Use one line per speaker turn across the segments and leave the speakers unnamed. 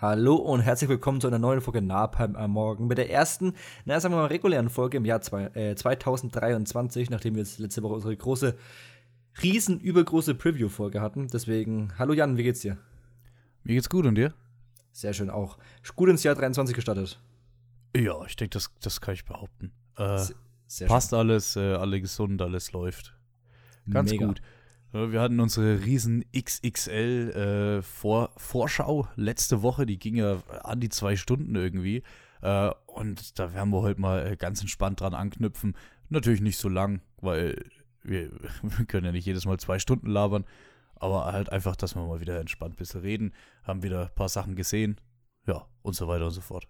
Hallo und herzlich willkommen zu einer neuen Folge Napalm am Morgen. Mit der ersten, na sagen wir mal, regulären Folge im Jahr zwei, äh, 2023, nachdem wir jetzt letzte Woche unsere große, riesen übergroße Preview-Folge hatten. Deswegen, hallo Jan, wie geht's dir?
Mir geht's gut und dir?
Sehr schön auch. Gut ins Jahr 23 gestartet.
Ja, ich denke, das, das kann ich behaupten. Äh, passt alles, äh, alle gesund, alles läuft. Ganz
Mega.
gut. Wir hatten unsere riesen XXL äh, Vor Vorschau letzte Woche, die ging ja an die zwei Stunden irgendwie. Äh, und da werden wir heute mal äh, ganz entspannt dran anknüpfen. Natürlich nicht so lang, weil wir, wir können ja nicht jedes Mal zwei Stunden labern. Aber halt einfach, dass wir mal wieder entspannt ein bisschen reden. Haben wieder ein paar Sachen gesehen. Ja, und so weiter und so fort.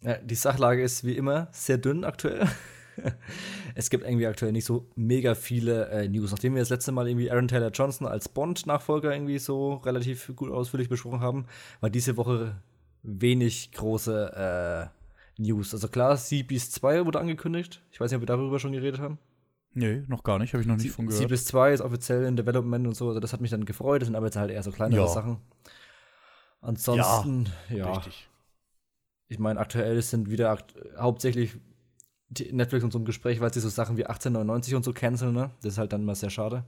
Ja, die Sachlage ist wie immer sehr dünn aktuell. es gibt irgendwie aktuell nicht so mega viele äh, News. Nachdem wir das letzte Mal irgendwie Aaron Taylor Johnson als Bond-Nachfolger irgendwie so relativ gut ausführlich besprochen haben, war diese Woche wenig große äh, News. Also klar, Sea Beast 2 wurde angekündigt. Ich weiß nicht, ob wir darüber schon geredet haben.
Nee, noch gar nicht, habe ich noch nicht von gehört.
Beast 2 ist offiziell in Development und so. Also das hat mich dann gefreut. Das sind aber jetzt halt eher so kleinere
Ja.
Sachen. Ansonsten, ja.
Richtig.
Ich meine, aktuell sind wieder hauptsächlich Netflix und so im Gespräch, weil sie so Sachen wie 1899 und so canceln, ne? Das ist halt dann immer sehr schade.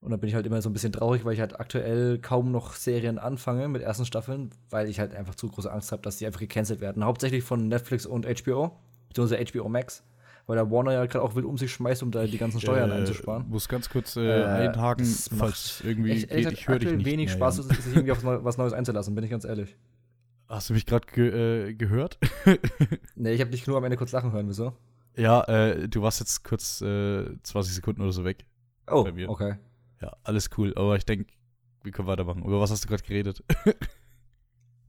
Und da bin ich halt immer so ein bisschen traurig, weil ich halt aktuell kaum noch Serien anfange mit ersten Staffeln, weil ich halt einfach zu große Angst habe, dass die einfach gecancelt werden. Hauptsächlich von Netflix und HBO, beziehungsweise HBO Max, weil der Warner ja gerade auch will um sich schmeißt, um da die ganzen Steuern
äh,
einzusparen.
Muss ganz kurz äh,
Äh,
einhaken, falls irgendwie
Echt,
geht, ich höre dich nicht.
wenig
mehr,
Spaß,
Jan.
sich irgendwie auf was Neues einzulassen, bin ich ganz ehrlich.
Hast du mich gerade ge äh, gehört?
Nee, ich habe dich nur am Ende kurz lachen hören, wieso?
ja, äh, du warst jetzt kurz äh, 20 Sekunden oder so weg.
Oh,
Bei mir.
okay.
Ja, alles cool. Aber ich denke, wir können weitermachen. Über was hast du gerade geredet?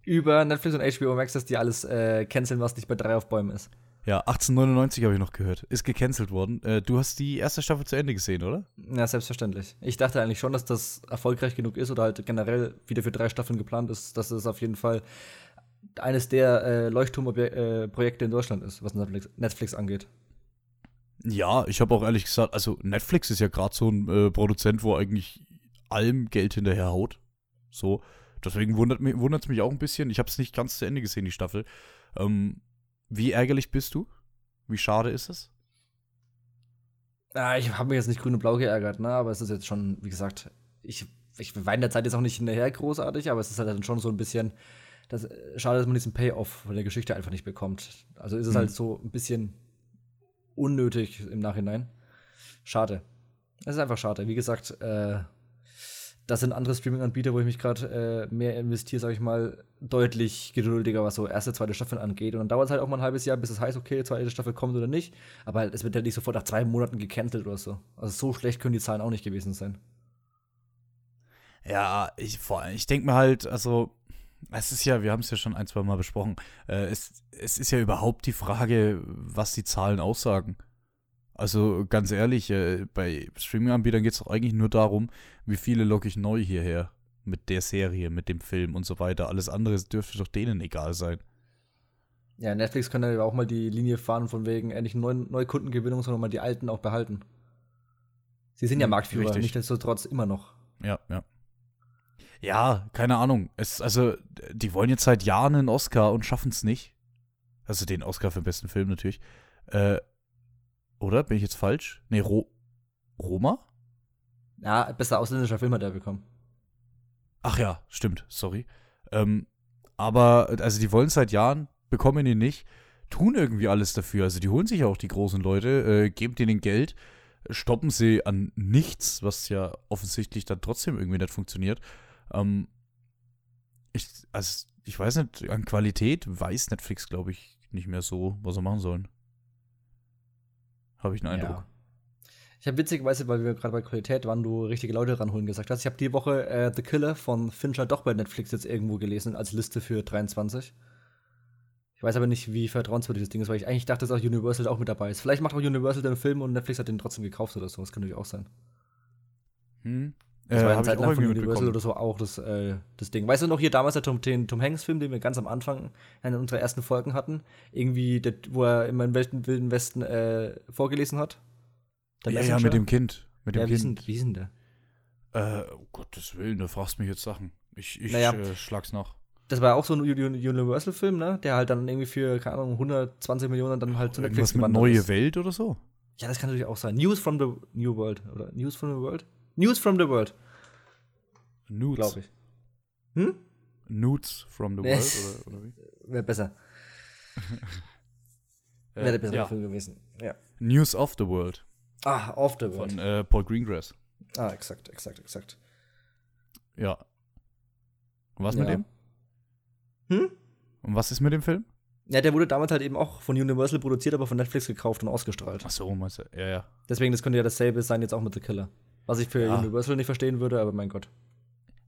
über Netflix und HBO Max, dass die alles äh, canceln, was nicht bei drei auf Bäumen ist.
ja, 1899 habe ich noch gehört. Ist gecancelt worden. Äh, du hast die erste Staffel zu Ende gesehen, oder?
Ja, selbstverständlich. Ich dachte eigentlich schon, dass das erfolgreich genug ist oder halt generell wieder für drei Staffeln geplant ist, dass es auf jeden Fall eines der äh, Leuchtturmprojekte äh, in Deutschland ist, was Netflix, Netflix angeht.
Ja, ich habe auch ehrlich gesagt, also Netflix ist ja gerade so ein äh, Produzent, wo eigentlich allem Geld hinterher haut. So. Deswegen wundert es mich, mich auch ein bisschen. Ich habe es nicht ganz zu Ende gesehen, die Staffel. Ähm, wie ärgerlich bist du? Wie schade ist es?
Ah, ich habe mich jetzt nicht grün und blau geärgert, ne? aber es ist jetzt schon, wie gesagt, ich, ich in der Zeit jetzt auch nicht hinterher großartig, aber es ist halt dann schon so ein bisschen, das, äh, schade, dass man diesen Payoff von der Geschichte einfach nicht bekommt. Also ist es
Mhm.
halt so ein bisschen unnötig im Nachhinein. Schade. Es ist einfach schade. Wie gesagt, äh, das sind andere Streaming-Anbieter, wo ich mich gerade äh, mehr investiere, sage ich mal, deutlich geduldiger, was so erste, zweite Staffeln angeht. Und dann dauert es halt auch mal ein halbes Jahr, bis es heißt, okay, zweite Staffel kommt oder nicht. Aber halt, es wird ja nicht sofort nach zwei Monaten gecancelt oder so. Also so schlecht können die Zahlen auch nicht gewesen sein.
Ja, ich, vor allem, ich denke mir halt, also, es ist ja, wir haben es ja schon ein, zwei Mal besprochen, äh, es, es ist ja überhaupt die Frage, was die Zahlen aussagen. Also ganz ehrlich, äh, bei Streaming-Anbietern geht es doch eigentlich nur darum, wie viele locke ich neu hierher mit der Serie, mit dem Film und so weiter. Alles andere dürfte doch denen egal sein.
Ja, Netflix kann ja auch mal die Linie fahren, von wegen äh, nicht neuen Neukundengewinnung, sondern mal die alten auch behalten. Sie sind ja
Hm,
Marktführer,
richtig.
nichtsdestotrotz immer noch.
Ja, ja. Ja, keine Ahnung. Es, also, die wollen jetzt seit Jahren einen Oscar und schaffen es nicht. Also den Oscar für den besten Film natürlich. Äh, oder? Bin ich jetzt falsch? Nee, Ro Roma?
Ja, bester ausländischer Film hat er bekommen.
Ach ja, stimmt, sorry. Ähm, aber, also die wollen es seit Jahren, bekommen ihn nicht, tun irgendwie alles dafür. Also die holen sich ja auch die großen Leute, äh, geben denen Geld, stoppen sie an nichts, was ja offensichtlich dann trotzdem irgendwie nicht funktioniert. Ähm, ich, also, ich weiß nicht, an Qualität weiß Netflix, glaube ich, nicht mehr so, was sie machen sollen. Habe ich einen Eindruck.
Ich habe witzigerweise, weil wir gerade bei Qualität waren, du richtige Leute ranholen gesagt hast. Ich habe die Woche äh, The Killer von Fincher doch bei Netflix jetzt irgendwo gelesen als Liste für 23. Ich weiß aber nicht, wie vertrauenswürdig das Ding ist, weil ich eigentlich dachte, dass auch Universal auch mit dabei ist. Vielleicht macht auch Universal den Film und Netflix hat den trotzdem gekauft oder so. Das kann natürlich auch sein.
Hm?
Das war
Äh,
eine
hab
Zeit
ich auch
lang von Universal oder so auch das, äh, das Ding. Weißt du noch hier damals der Tom, den Tom Hanks-Film, den wir ganz am Anfang in unserer ersten Folgen hatten? Irgendwie, der, wo er immer im Wilden, Wilden Westen äh, vorgelesen hat? Der
Ja, ja, mit dem Kind. Mit dem
ja, wie
Kind.
denn, wie der?
Äh, um Gottes Willen, da fragst du mich jetzt Sachen. Ich, ich
Naja.
äh, schlag's nach.
Das war auch so ein Universal-Film, ne? Der halt dann irgendwie für, keine Ahnung, 120 Millionen dann halt
zu Netflix mit Neue ist. Welt oder so?
Ja, das kann natürlich auch sein. News from the New World. Oder News from the World? News from the World.
Nudes.
Glaube ich.
Hm? Nudes from the World? oder, oder wie?
Wäre besser. Wäre der bessere ja. Film gewesen. Ja.
News of the World.
Ah, of the World.
Von äh, Paul Greengrass.
Ah, exakt, exakt, exakt.
Ja. Und was
ja.
mit dem? Hm? Und was ist mit dem Film?
Ja, der wurde damals halt eben auch von Universal produziert, aber von Netflix gekauft und ausgestrahlt.
Ach so, meinst du? Ja, ja.
Deswegen, das könnte ja dasselbe sein jetzt auch mit The Killer. Was ich für ja. Universal nicht verstehen würde, aber mein Gott.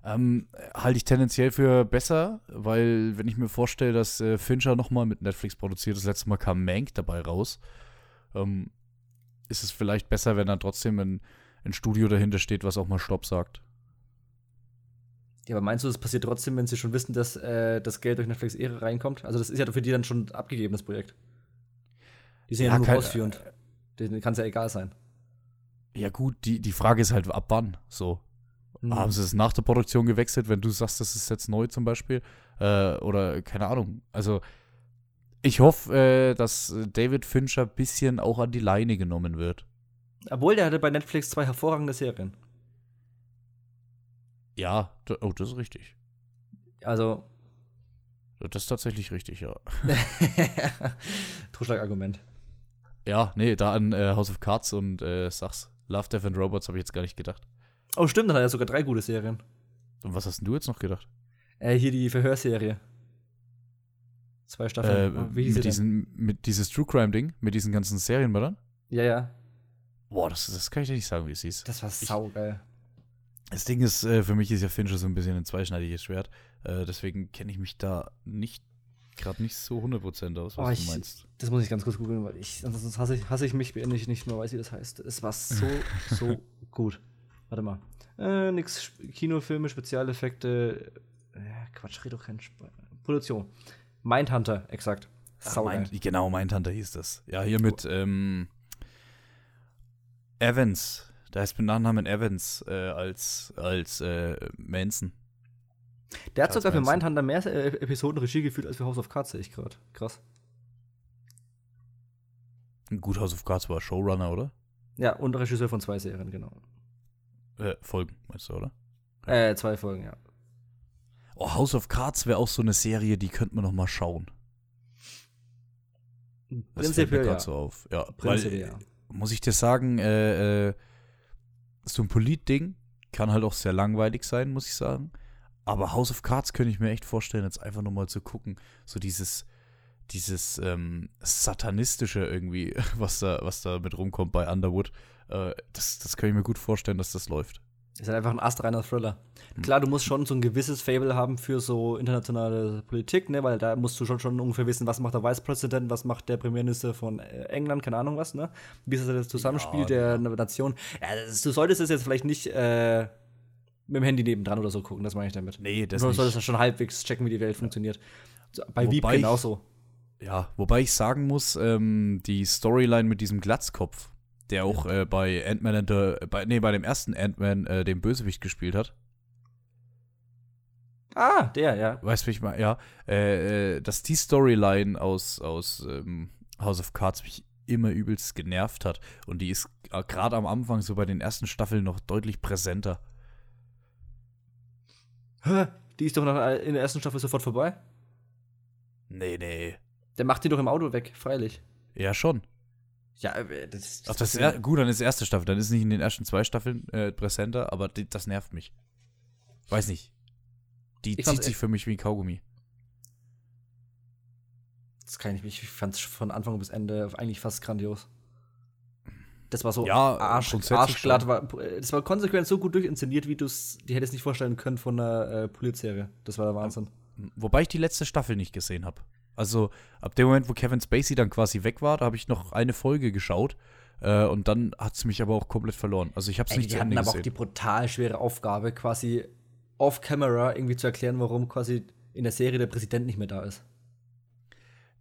Ähm, halte ich tendenziell für besser, weil wenn ich mir vorstelle, dass äh, Fincher nochmal mit Netflix produziert, das letzte Mal kam Mank dabei raus, ähm, ist es vielleicht besser, wenn dann trotzdem ein, ein Studio dahinter steht, was auch mal Stopp sagt.
Ja, aber meinst du, das passiert trotzdem, wenn sie schon wissen, dass äh, das Geld durch Netflix Ehre reinkommt? Also das ist ja für die dann schon abgegeben, das Projekt. Die sind ja, ja nur ausführend. Denen kann es ja egal sein.
Ja gut, die, die Frage ist halt, ab wann so. Mhm. Haben sie es nach der Produktion gewechselt, wenn du sagst, das ist jetzt neu zum Beispiel? Äh, oder keine Ahnung. Also ich hoffe, äh, dass David Fincher ein bisschen auch an die Leine genommen wird.
Obwohl, der hatte bei Netflix zwei hervorragende Serien.
Ja, oh, das ist richtig.
Also.
Das ist tatsächlich richtig, ja.
Totschlagargument.
Ja, nee, da an äh, House of Cards und äh, Sachs. Love, Death and Robots habe ich jetzt gar nicht gedacht.
Oh, stimmt, dann hat er sogar drei gute Serien.
Und was hast denn du jetzt noch gedacht?
Äh, hier die Verhörserie. Zwei Staffeln.
Äh, Wie hieß mit, diesen, mit dieses True Crime-Ding, mit diesen ganzen Serien, oder?
Ja, ja.
Boah, das, das kann ich dir nicht sagen, wie es hieß.
Das war saugeil.
Das Ding ist, äh, für mich ist ja Fincher so ein bisschen ein zweischneidiges Schwert. Äh, deswegen kenne ich mich da nicht gerade nicht so 100% aus, was oh, ich, du meinst.
Das muss ich ganz kurz googeln, weil ich, sonst hasse ich, hasse ich mich, wenn ich nicht mehr weiß, wie das heißt. Es war so, so gut. Warte mal. Äh, nix Kinofilme, Spezialeffekte. Äh, Quatsch, red doch kein Sp Produktion. Mindhunter, exakt.
Ach, Mind, genau, Mindhunter hieß das. Ja, hier mit ähm, Evans. Da heißt mit Nachnamen Evans äh, als, als äh, Manson.
Der hat sogar für Mindhunter mehr äh, Episoden Regie geführt als für House of Cards, sehe ich gerade. Krass.
Gut, House of Cards war Showrunner, oder?
Ja, und Regisseur von zwei Serien, genau.
Äh, Folgen, meinst du, oder?
Ja. Äh, zwei Folgen, ja.
Oh, House of Cards wäre auch so eine Serie, die könnte man noch mal schauen.
Prinzipiell ja.
so auf. Ja, Prinzipiell, weil, ja. Muss ich dir sagen, äh, äh, so ein Polit-Ding kann halt auch sehr langweilig sein, muss ich sagen. Aber House of Cards könnte ich mir echt vorstellen, jetzt einfach nur mal zu gucken. So dieses, dieses ähm, Satanistische irgendwie, was da, was da mit rumkommt bei Underwood. Äh, das, das kann ich mir gut vorstellen, dass das läuft.
Ist halt einfach ein astreiner Thriller. Hm. Klar, du musst schon so ein gewisses Fable haben für so internationale Politik, ne, weil da musst du schon, schon ungefähr wissen, was macht der Vice President, was macht der Premierminister von äh, England, keine Ahnung was, ne? Wie ist das Zusammenspiel ja, der ja. Nation? Ja, das, du solltest es jetzt vielleicht nicht äh, mit dem Handy nebendran oder so gucken, das meine ich damit.
Nee, das
solltest ja schon halbwegs checken, wie die Welt funktioniert. Bei Wieb genauso.
Ja, wobei ich sagen muss, ähm, die Storyline mit diesem Glatzkopf, der auch äh, bei Ant-Man and the, bei, nee, bei dem ersten Ant-Man äh, den Bösewicht gespielt hat.
Ah, der, ja.
Weißt du, wie ich mal, ja, äh, äh, dass die Storyline aus, aus ähm, House of Cards mich immer übelst genervt hat. Und die ist äh, gerade am Anfang, so bei den ersten Staffeln, noch deutlich präsenter.
Hä? Die ist doch noch in der ersten Staffel sofort vorbei?
Nee, nee.
Der macht die doch im Auto weg, freilich.
Ja, schon.
Ja, äh, das,
das, Ach, das ist gut, dann ist die erste Staffel. Dann ist nicht in den ersten zwei Staffeln äh, präsenter, aber die, das nervt mich. Weiß nicht. Die ich zieht sich für mich wie ein Kaugummi.
Das kann ich nicht. Ich fand es von Anfang bis Ende eigentlich fast grandios. Das war so
ja,
Arsch, arschglatt. War, das war konsequent so gut durchinszeniert, wie du es dir hättest nicht vorstellen können von einer äh, Polizserie. Das war der Wahnsinn.
Wobei ich die letzte Staffel nicht gesehen habe. Also ab dem Moment, wo Kevin Spacey dann quasi weg war, da habe ich noch eine Folge geschaut. Äh, und dann hat es mich aber auch komplett verloren. Also ich habe es nicht
die zu Ende hatten aber auch die brutal schwere Aufgabe, quasi off-camera irgendwie zu erklären, warum quasi in der Serie der Präsident nicht mehr da ist.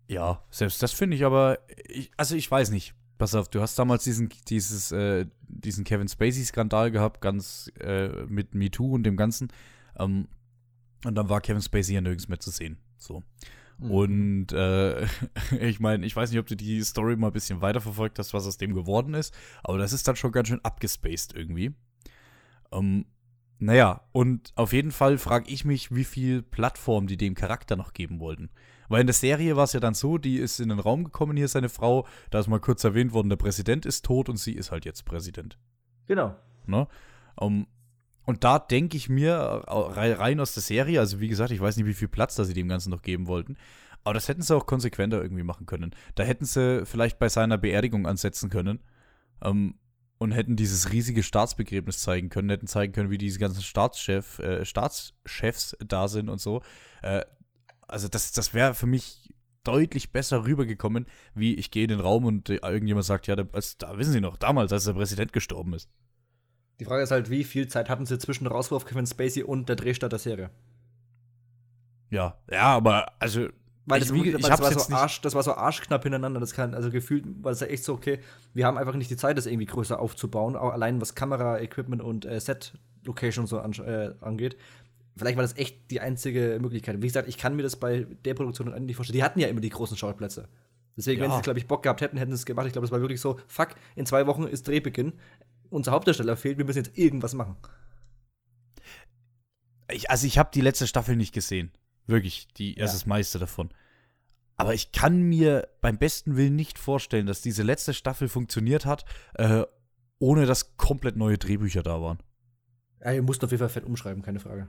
Ja, selbst das finde ich aber, ich, also ich weiß nicht. Pass auf, du hast damals diesen, dieses, äh, diesen Kevin Spacey-Skandal gehabt, ganz äh, mit MeToo und dem Ganzen. Ähm, Und dann war Kevin Spacey ja nirgends mehr zu sehen. So. Mhm. Und äh, ich meine, ich weiß nicht, ob du die Story mal ein bisschen weiterverfolgt hast, was aus dem geworden ist, aber das ist dann schon ganz schön abgespaced irgendwie. Ähm, naja, und auf jeden Fall frage ich mich, wie viel Plattform die dem Charakter noch geben wollten. Weil in der Serie war es ja dann so, die ist in den Raum gekommen, hier ist seine Frau, da ist mal kurz erwähnt worden, der Präsident ist tot und sie ist halt jetzt Präsident.
Genau.
Ne? Um, und da denke ich mir, rein aus der Serie, also wie gesagt, ich weiß nicht, wie viel Platz da sie dem Ganzen noch geben wollten, aber das hätten sie auch konsequenter irgendwie machen können. Da hätten sie vielleicht bei seiner Beerdigung ansetzen können. Um, und hätten dieses riesige Staatsbegräbnis zeigen können, hätten zeigen können, wie diese ganzen Staatschef, äh, Staatschefs da sind und so. Äh, also das, das wäre für mich deutlich besser rübergekommen, wie ich gehe in den Raum und äh, irgendjemand sagt, ja, da, da wissen Sie noch, damals, als der Präsident gestorben ist.
Die Frage ist halt, wie viel Zeit hatten sie zwischen Rauswurf Kevin Spacey und der Drehstart der Serie?
Ja, ja, aber also
weil das, ich, wie, das, war so Arsch, das war so arschknapp hintereinander. Das kann, also gefühlt war es ja echt so, okay, wir haben einfach nicht die Zeit, das irgendwie größer aufzubauen, auch allein was Kamera, Equipment und äh, Set-Location so an, äh, angeht. Vielleicht war das echt die einzige Möglichkeit. Wie gesagt, ich kann mir das bei der Produktion nicht vorstellen. Die hatten ja immer die großen Schauplätze. Deswegen, ja. wenn sie, glaube ich, Bock gehabt hätten, hätten sie es gemacht. Ich glaube, es war wirklich so, fuck, in zwei Wochen ist Drehbeginn. Unser Hauptdarsteller fehlt, wir müssen jetzt irgendwas machen.
Ich, also ich habe die letzte Staffel nicht gesehen. Wirklich, die, ja. das meiste davon. Aber ich kann mir beim besten Willen nicht vorstellen, dass diese letzte Staffel funktioniert hat, äh, ohne dass komplett neue Drehbücher da waren.
Ja, ihr musst auf jeden Fall fett umschreiben, keine Frage.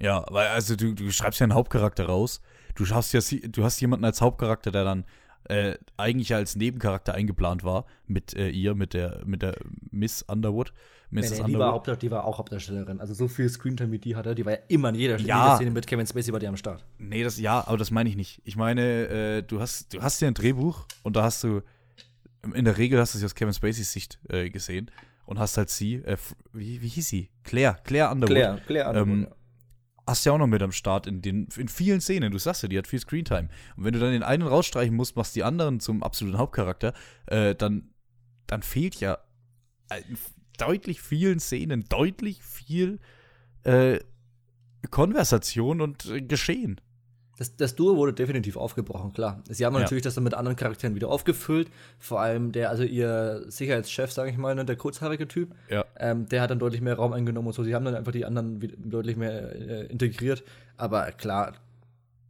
Ja, weil also du, du schreibst ja einen Hauptcharakter raus. Du hast ja du hast jemanden als Hauptcharakter, der dann äh, eigentlich als Nebencharakter eingeplant war mit äh, ihr, mit der mit der Miss Underwood.
Mrs. Nee, nee, die, war die war auch Hauptdarstellerin. Also so viel Screentime wie die hatte, die war ja immer in jeder, ja. jeder Szene mit Kevin Spacey war die am Start.
Nee, das ja, aber das meine ich nicht. Ich meine, äh, du hast du hast ja ein Drehbuch und da hast du in der Regel hast du es aus Kevin Spaceys Sicht äh, gesehen und hast halt sie, äh, wie, wie hieß sie? Claire, Claire Underwood. Claire, Claire Underwood. Ähm, ja. Hast ja auch noch mit am Start in, den, in vielen Szenen. Du sagst ja, die hat viel Screentime. Und wenn du dann den einen rausstreichen musst, machst die anderen zum absoluten Hauptcharakter, äh, dann, dann fehlt ja deutlich vielen Szenen deutlich viel äh, Konversation und äh, Geschehen.
Das, das, Duo wurde definitiv aufgebrochen, klar. Sie haben ja. natürlich das dann mit anderen Charakteren wieder aufgefüllt. Vor allem der, also ihr Sicherheitschef, sage ich mal, ne, der kurzhaarige Typ,
ja.
ähm, der hat dann deutlich mehr Raum eingenommen und so. Sie haben dann einfach die anderen deutlich mehr äh, integriert. Aber klar,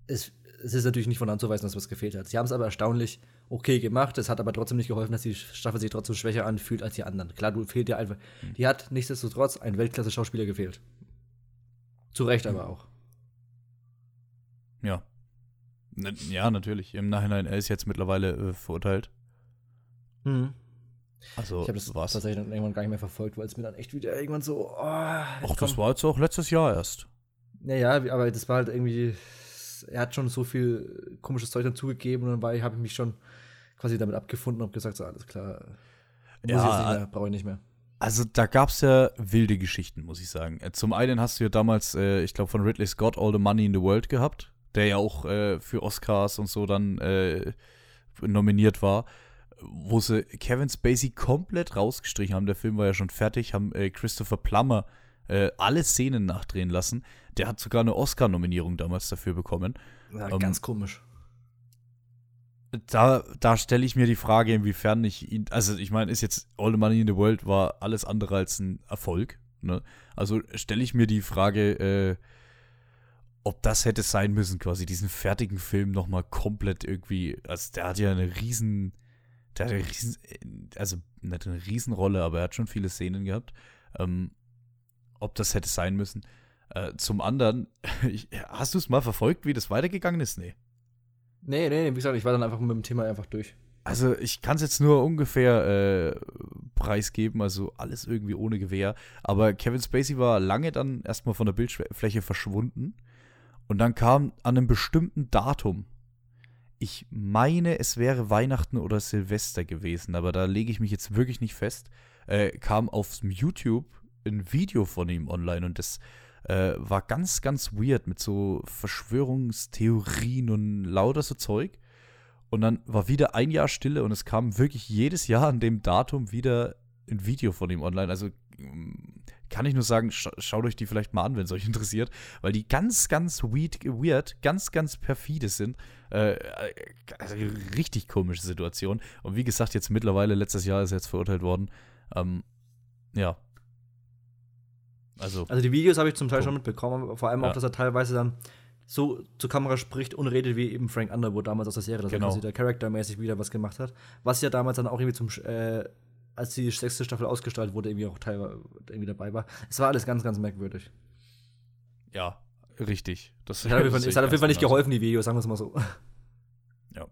es, es, ist natürlich nicht von anzuweisen, dass was gefehlt hat. Sie haben es aber erstaunlich okay gemacht. Es hat aber trotzdem nicht geholfen, dass die Staffel sich trotzdem schwächer anfühlt als die anderen. Klar, du fehlt dir einfach. Mhm. Die hat nichtsdestotrotz ein Weltklasse-Schauspieler gefehlt. Zu Recht aber auch.
Ja. Ja, natürlich. Im Nachhinein, er ist jetzt mittlerweile äh, verurteilt.
Mhm. Also, ich habe das war's. tatsächlich dann irgendwann gar nicht mehr verfolgt, weil es mir dann echt wieder irgendwann so. Oh,
Ach, das war jetzt auch letztes Jahr erst.
Naja, aber das war halt irgendwie. Er hat schon so viel komisches Zeug dazugegeben und dann habe ich mich schon quasi damit abgefunden und gesagt, so alles klar,
ja,
brauche ich nicht mehr.
Also da gab es ja wilde Geschichten, muss ich sagen. Zum einen hast du ja damals, äh, ich glaube, von Ridley Scott All the Money in the World gehabt, der ja auch äh, für Oscars und so dann äh, nominiert war, wo sie Kevin Spacey komplett rausgestrichen haben. Der Film war ja schon fertig, haben äh, Christopher Plummer äh, alle Szenen nachdrehen lassen. Der hat sogar eine Oscar-Nominierung damals dafür bekommen.
Ja, ähm, ganz komisch
da, da stelle ich mir die Frage, inwiefern ich ihn, also ich meine, ist jetzt All the Money in the World war alles andere als ein Erfolg. Ne? Also stelle ich mir die Frage, äh, ob das hätte sein müssen, quasi diesen fertigen Film nochmal komplett irgendwie, also der hat ja eine riesen, der hat eine riesen, also nicht eine Riesenrolle, aber er hat schon viele Szenen gehabt. Ähm, ob das hätte sein müssen. Äh, zum anderen, hast du es mal verfolgt, wie das weitergegangen ist? Nee.
Nee, nee, wie gesagt, ich war dann einfach mit dem Thema einfach durch.
Also ich kann es jetzt nur ungefähr äh, preisgeben, also alles irgendwie ohne Gewehr. Aber Kevin Spacey war lange dann erstmal von der Bildfläche verschwunden. Und dann kam an einem bestimmten Datum, ich meine, es wäre Weihnachten oder Silvester gewesen, aber da lege ich mich jetzt wirklich nicht fest, äh, kam auf YouTube ein Video von ihm online und das äh, war ganz, ganz weird mit so Verschwörungstheorien und lauter so Zeug. Und dann war wieder ein Jahr Stille und es kam wirklich jedes Jahr an dem Datum wieder ein Video von ihm online. Also mm, kann ich nur sagen, scha schaut euch die vielleicht mal an, wenn es euch interessiert, weil die ganz, ganz weird, weird ganz, ganz perfide sind. Äh, also richtig komische Situation. Und wie gesagt, jetzt mittlerweile, letztes Jahr ist er jetzt verurteilt worden. Ähm, ja.
Also, also die Videos habe ich zum Teil schon mitbekommen, vor allem ja. auch, dass er teilweise dann so zur Kamera spricht und redet wie eben Frank Underwood damals aus der Serie, dass genau. er quasi der charaktermäßig wieder was gemacht hat. Was ja damals dann auch irgendwie zum, äh, als die sechste Staffel ausgestrahlt wurde, irgendwie auch teilweise irgendwie dabei war. Es war alles ganz, ganz merkwürdig.
Ja, richtig.
Das, das hat, auf jeden Fall nicht geholfen, die Videos, sagen wir es mal so.
Ja.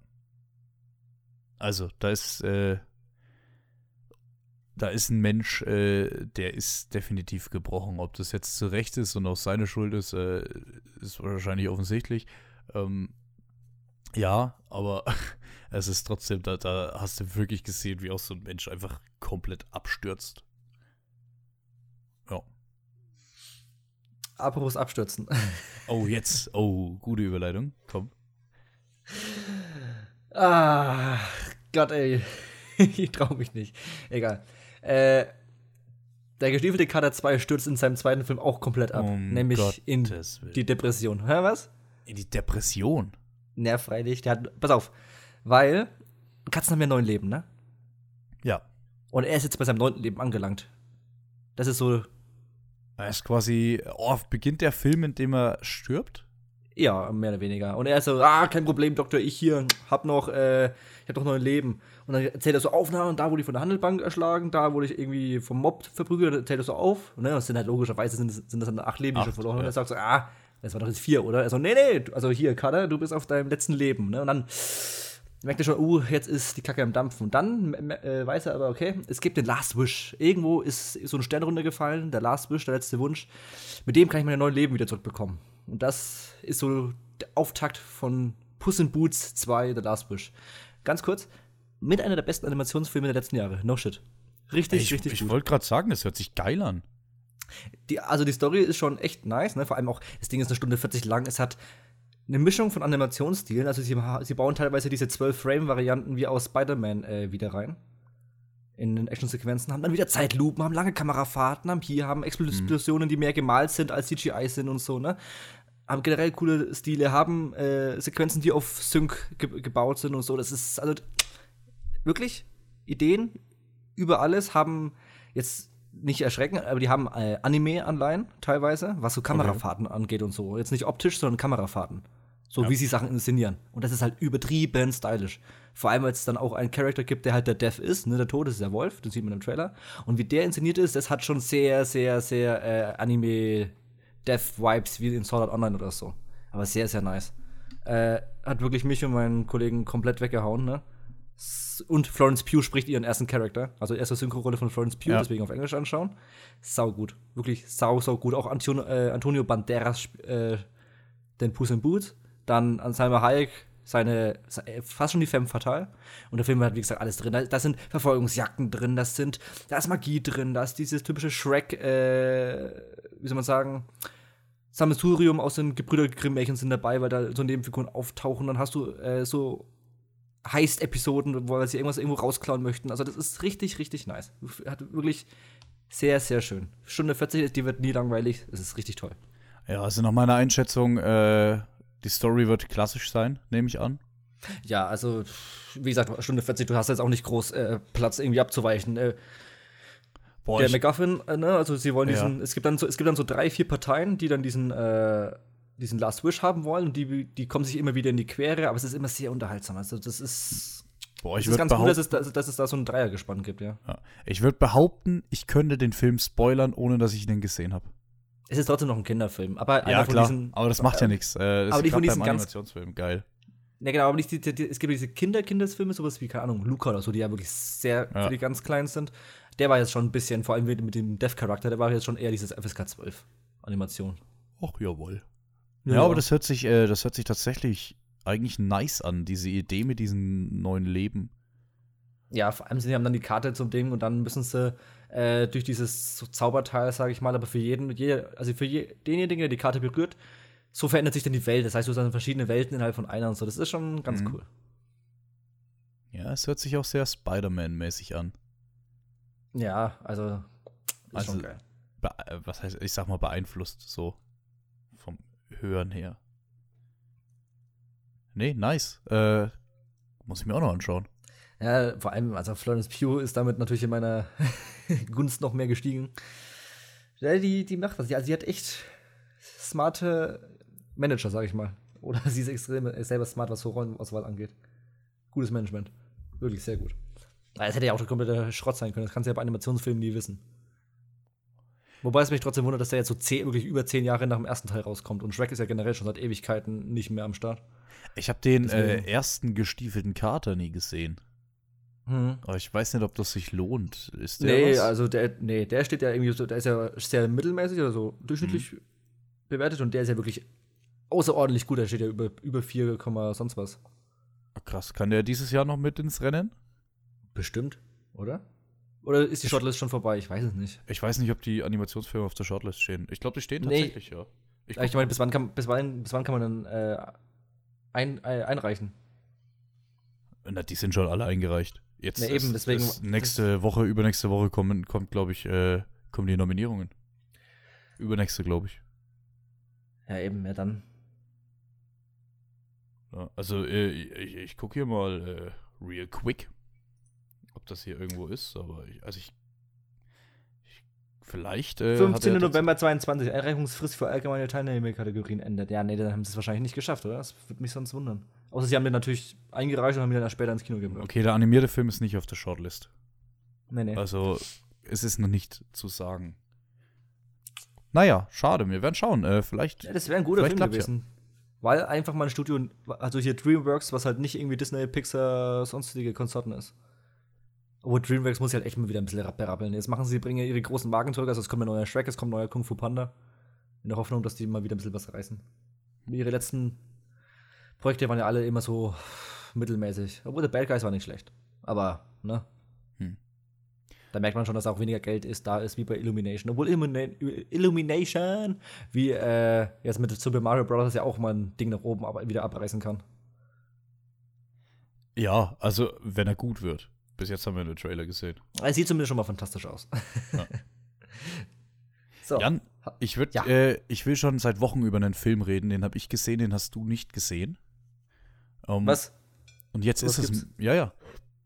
Also, da ist, äh, da ist ein Mensch, äh, der ist definitiv gebrochen. Ob das jetzt zu Recht ist und auch seine Schuld ist, äh, ist wahrscheinlich offensichtlich. Ähm, ja, aber es ist trotzdem, da, da hast du wirklich gesehen, wie auch so ein Mensch einfach komplett abstürzt. Ja.
Apropos abstürzen.
Oh, jetzt. Oh, gute Überleitung. Komm.
Ah, Gott, ey. ich trau mich nicht. Egal. Äh, der gestiefelte Kater 2 stürzt in seinem zweiten Film auch komplett ab. Um nämlich Gottes in Willen. die Depression. Hör was?
In die Depression?
Ja, freilich. Der hat, pass auf, weil Katzen haben ja neun Leben, ne?
Ja.
Und er ist jetzt bei seinem neunten Leben angelangt. Das ist so.
Er ist quasi. Oh, beginnt der Film, in dem er stirbt?
Ja, mehr oder weniger. Und er ist so, ah, kein Problem, Doktor, ich hier hab noch, äh, ich hab noch neun Leben. Und dann erzählt er so Aufnahmen, da wurde ich von der Handelbank erschlagen, da wurde ich irgendwie vom Mob verprügelt, dann erzählt er so auf. Und ne, das sind halt logischerweise sind, sind das dann acht Leben, die schon verloren. Ja. Und er sagt so, ah, das war doch jetzt vier, oder? Er so, nee, nee, also hier, Kader, du bist auf deinem letzten Leben. Ne? Und dann merkt er schon, uh, jetzt ist die Kacke am Dampfen. Und dann äh, weiß er aber, okay, es gibt den Last Wish. Irgendwo ist so ein Stern runtergefallen, der Last Wish, der letzte Wunsch. Mit dem kann ich mein neues Leben wieder zurückbekommen. Und das ist so der Auftakt von Puss in Boots 2, The Last Wish. Ganz kurz, mit einer der besten Animationsfilme der letzten Jahre. No shit. Richtig,
ich,
richtig
Ich, ich wollte gerade sagen, das hört sich geil an.
Die, also die Story ist schon echt nice, ne? Vor allem auch, das Ding ist eine Stunde 40 lang. Es hat eine Mischung von Animationsstilen. Also sie, sie bauen teilweise diese 12-Frame-Varianten wie aus Spider-Man äh, wieder rein. In den Actionsequenzen, haben dann wieder Zeitlupen, haben lange Kamerafahrten, haben hier, haben Explosionen, mhm. die mehr gemalt sind als CGI sind und so, ne? haben generell coole Stile, haben äh, Sequenzen, die auf Sync ge gebaut sind und so. Das ist also wirklich Ideen über alles, haben jetzt nicht erschrecken, aber die haben äh, Anime-Anleihen teilweise, was so Kamerafahrten okay. angeht und so. Jetzt nicht optisch, sondern Kamerafahrten. So ja. wie sie Sachen inszenieren. Und das ist halt übertrieben stylisch. Vor allem, weil es dann auch einen Charakter gibt, der halt der Death ist, ne? Der Tod ist der Wolf, den sieht man im Trailer. Und wie der inszeniert ist, das hat schon sehr, sehr, sehr äh, Anime- Death-Vibes wie in Sword Art Online oder so. Aber sehr, sehr nice. Äh, hat wirklich mich und meinen Kollegen komplett weggehauen, ne? Und Florence Pugh spricht ihren ersten Charakter. Also erste Synchro-Rolle von Florence Pugh, ja. deswegen auf Englisch anschauen. Sau gut. Wirklich sau, sau gut. Auch Antonio, äh, Antonio Banderas, äh, den Puss in Boots. Dann an Salma Hayek seine, fast schon die Femme Fatale. Und der Film hat, wie gesagt, alles drin. Da, da, sind Verfolgungsjagden drin, das sind, da ist Magie drin, da ist dieses typische Shrek, äh, wie soll man sagen, Sammelsurium aus den Gebrüder Grimm-Märchen sind dabei, weil da so Nebenfiguren auftauchen. Dann hast du äh, so Heist-Episoden, wo sie irgendwas irgendwo rausklauen möchten. Also das ist richtig, richtig nice. Hat wirklich sehr, sehr schön. Stunde 40, die wird nie langweilig. Es ist richtig toll.
Ja, also nach meiner Einschätzung, äh, die Story wird klassisch sein, nehme ich an.
Ja, also, wie gesagt, Stunde 40, du hast jetzt auch nicht groß äh, Platz irgendwie abzuweichen. Äh, Boah, der McGuffin, äh, ne, also sie wollen diesen, ja. es gibt dann so, es gibt dann so drei, vier Parteien, die dann diesen, äh, diesen Last Wish haben wollen und die, die kommen sich immer wieder in die Quere, aber es ist immer sehr unterhaltsam. Also das ist.
Boah, ich
würde
ganz gut,
dass es, dass, dass es da so ein Dreiergespann gibt, ja.
ja. Ich würde behaupten, ich könnte den Film spoilern, ohne dass ich ihn gesehen habe.
Es ist trotzdem noch ein Kinderfilm, aber
ja, klar, diesen, aber das macht ja nichts.
Äh, aber nicht von diesen
ganz Animationsfilm, geil.
Ja, genau, aber nicht die, die, es gibt diese Kinder-Kindersfilme, sowas wie, keine Ahnung, Luca oder so, die ja wirklich sehr ja. für die ganz Kleinen sind der war jetzt schon ein bisschen, vor allem mit dem Dev-Charakter, der war jetzt schon eher dieses FSK 12 Animation.
Ach, jawohl. Ja, ja, aber das hört sich, äh, das hört sich tatsächlich eigentlich nice an, diese Idee mit diesem neuen Leben.
Ja, vor allem sie haben dann die Karte zum Ding und dann müssen sie äh, durch dieses Zauberteil, sage ich mal, aber für jeden, jede, also für je, denjenigen, der die Karte berührt, so verändert sich dann die Welt. Das heißt, du hast dann verschiedene Welten innerhalb von einer und so. Das ist schon ganz mhm. cool.
Ja, es hört sich auch sehr Spider-Man-mäßig an.
Ja, also
ist also, schon geil. be- was heißt, ich sag mal, beeinflusst, so vom Hören her. Nee, nice. Äh, muss ich mir auch noch anschauen.
Ja, vor allem, also Florence Pugh ist damit natürlich in meiner Gunst noch mehr gestiegen. Ja, die, die macht was. Also, sie hat echt smarte Manager, sag ich mal. Oder sie ist extrem ist selber smart, was so Rollenauswahl angeht. Gutes Management. Wirklich sehr gut. Es hätte ja auch der komplette Schrott sein können. Das kannst du ja bei Animationsfilmen nie wissen. Wobei es mich trotzdem wundert, dass der jetzt so zehn, wirklich über zehn Jahre nach dem ersten Teil rauskommt. Und Shrek ist ja generell schon seit Ewigkeiten nicht mehr am Start.
Ich habe den äh, ersten gestiefelten Kater nie gesehen. Aber ich weiß nicht, ob das sich lohnt. Ist der
Nee,
was?
also der, nee, der steht ja irgendwie so, der ist ja sehr mittelmäßig oder so durchschnittlich
Mhm.
bewertet und der ist ja wirklich außerordentlich gut. Der steht ja über, über 4, Komma sonst was.
Krass, kann der dieses Jahr noch mit ins Rennen?
Bestimmt, oder? Oder ist die Shortlist schon vorbei? Ich weiß es nicht.
Ich weiß nicht, ob die Animationsfilme auf der Shortlist stehen. Ich glaube, die stehen
Nee.
tatsächlich, ja. Ich,
Ich, meine, bis wann kann, bis wann, bis wann kann man dann äh, ein, äh, einreichen?
Na, die sind schon alle eingereicht. Jetzt
Na eben, deswegen-
ist nächste Woche, übernächste Woche kommen, kommt, glaube ich, äh, kommen die Nominierungen. Übernächste, glaube ich.
Ja, eben, ja dann.
Ja, also, äh, ich, ich gucke hier mal äh, real quick, ob das hier irgendwo ist, aber ich, also ich, ich vielleicht. Äh, hat
15.
er tats-
November 22, Einreichungsfrist für allgemeine Teilnehmerkategorien endet. Ja, nee, dann haben sie es wahrscheinlich nicht geschafft, oder? Das würde mich sonst wundern. Außer sie haben den natürlich eingereicht und haben ihn dann später ins Kino gebracht.
Okay, der animierte Film ist nicht auf der Shortlist.
Nee, nee.
Also, es ist noch nicht zu sagen. Naja, schade, wir werden schauen. Äh, vielleicht.
Ja, das wäre ein guter Film
klappt's ja.
gewesen. Weil einfach mal ein Studio, also hier Dreamworks, was halt nicht irgendwie Disney, Pixar, sonstige Konsorten ist. Obwohl Dreamworks muss sich halt echt mal wieder ein bisschen rapp- berappeln. Jetzt machen sie, bringen ihre großen Marken zurück, also es kommt ein neuer Shrek, es kommt ein neuer Kung Fu Panda. In der Hoffnung, dass die mal wieder ein bisschen was reißen. Ihre letzten Projekte waren ja alle immer so mittelmäßig. Obwohl der Bad Guys war nicht schlecht. Aber, ne?
Hm.
Da merkt man schon, dass auch weniger Geld ist, da ist wie bei Illumination. Obwohl Illumina Illumination, wie äh, jetzt mit Super Mario Bros. ja auch mal ein Ding nach oben aber wieder abreißen kann.
Ja, also, wenn er gut wird. Bis jetzt haben wir den Trailer gesehen.
Es sieht zumindest schon mal fantastisch aus.
Ja.
so.
Jan, ich, würd,
Ja.
äh, ich will schon seit Wochen über einen Film reden. Den habe ich gesehen, den hast du nicht gesehen. Ähm,
Was?
Und jetzt
Was
ist es.
gibt's?
Ja, ja.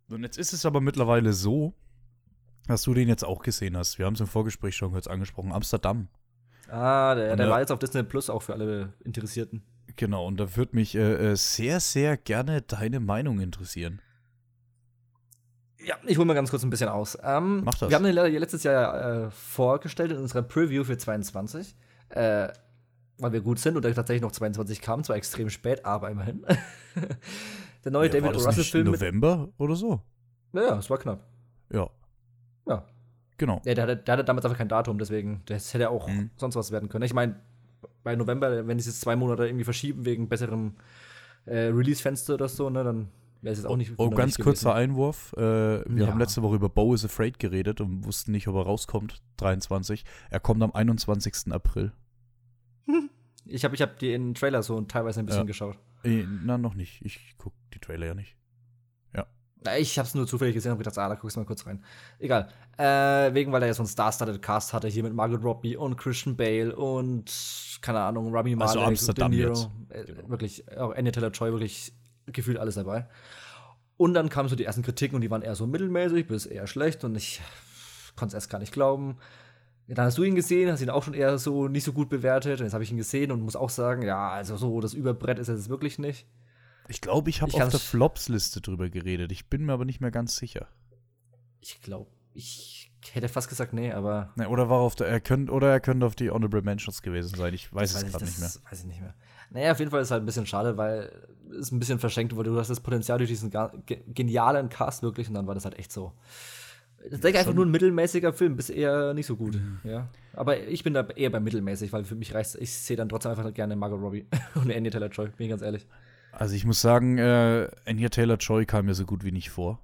Und jetzt ist es aber mittlerweile so, dass du den jetzt auch gesehen hast. Wir haben es im Vorgespräch schon kurz angesprochen. Amsterdam.
Ah, der, der
der-
war jetzt auf Disney Plus auch für alle Interessierten.
Genau, und da würde mich äh, äh, sehr, sehr gerne deine Meinung interessieren.
Ja, ich hole mal ganz kurz ein bisschen aus. Ähm,
Mach das.
Wir haben den letztes Jahr äh, vorgestellt in unserer Preview für 22, äh, weil wir gut sind und tatsächlich noch 22 kam, zwar extrem spät, aber immerhin. der neue
Ja,
David Russell-Film.
November oder so?
Ja, ja, es war knapp.
Ja,
Ja.
genau.
ja der, hatte, der hatte damals einfach kein Datum, deswegen, das hätte auch
Mhm.
sonst was werden können. Ich meine, bei November, wenn es jetzt zwei Monate irgendwie verschieben wegen besserem äh, Release-Fenster oder so, ne, dann wäre es jetzt auch nicht.
Oh, ganz kurzer. Einwurf. Äh, wir
Ja.
haben letzte Woche über Bo is Afraid geredet und wussten nicht, ob er rauskommt. 23. Er kommt am 21. April.
Ich habe ich hab den Trailer so teilweise ein bisschen
Ja.
geschaut.
Äh, na, noch nicht. Ich gucke die Trailer ja nicht.
Na, Ich habe es nur zufällig gesehen und gedacht, ah, da guckst du mal kurz rein. Egal. Äh, wegen, weil er ja so einen Star-Studded Cast hatte, hier mit Margot Robbie und Christian Bale und, keine Ahnung, Rami Malek,
Also Amsterdam
De Niro.
jetzt.
Äh,
Genau.
Wirklich, auch Anya Taylor-Joy, wirklich gefühlt alles dabei. Und dann kamen so die ersten Kritiken und die waren eher so mittelmäßig bis eher schlecht und ich konnte es erst gar nicht glauben. Dann hast du ihn gesehen, hast ihn auch schon eher so nicht so gut bewertet. Und jetzt habe ich ihn gesehen und muss auch sagen, ja, also so das Überbrett ist er jetzt wirklich nicht.
Ich glaube, ich habe auf der Flops-Liste drüber geredet. Ich bin mir aber nicht mehr ganz sicher.
Ich glaube, ich hätte fast gesagt, nee, aber
Ne, oder war auf der, er könnte, oder er könnte auf die Honorable Mentions gewesen sein. Ich weiß
Das
es gerade
ich,
nicht mehr.
Weiß ich nicht mehr. Naja, auf jeden Fall ist es halt ein bisschen schade, weil es ein bisschen verschenkt wurde. Du hast das Potenzial durch diesen genialen Cast wirklich und dann war das halt echt so. Das ist einfach nur ein mittelmäßiger Film, bis eher nicht so gut.
Mhm.
Ja. Aber ich bin da eher bei mittelmäßig, weil für mich reicht Ich sehe dann trotzdem einfach gerne Margot Robbie und Andy Taylor Joy, bin ich ganz ehrlich.
Also ich muss sagen, äh, Anya Taylor-Joy kam mir so gut wie nicht vor.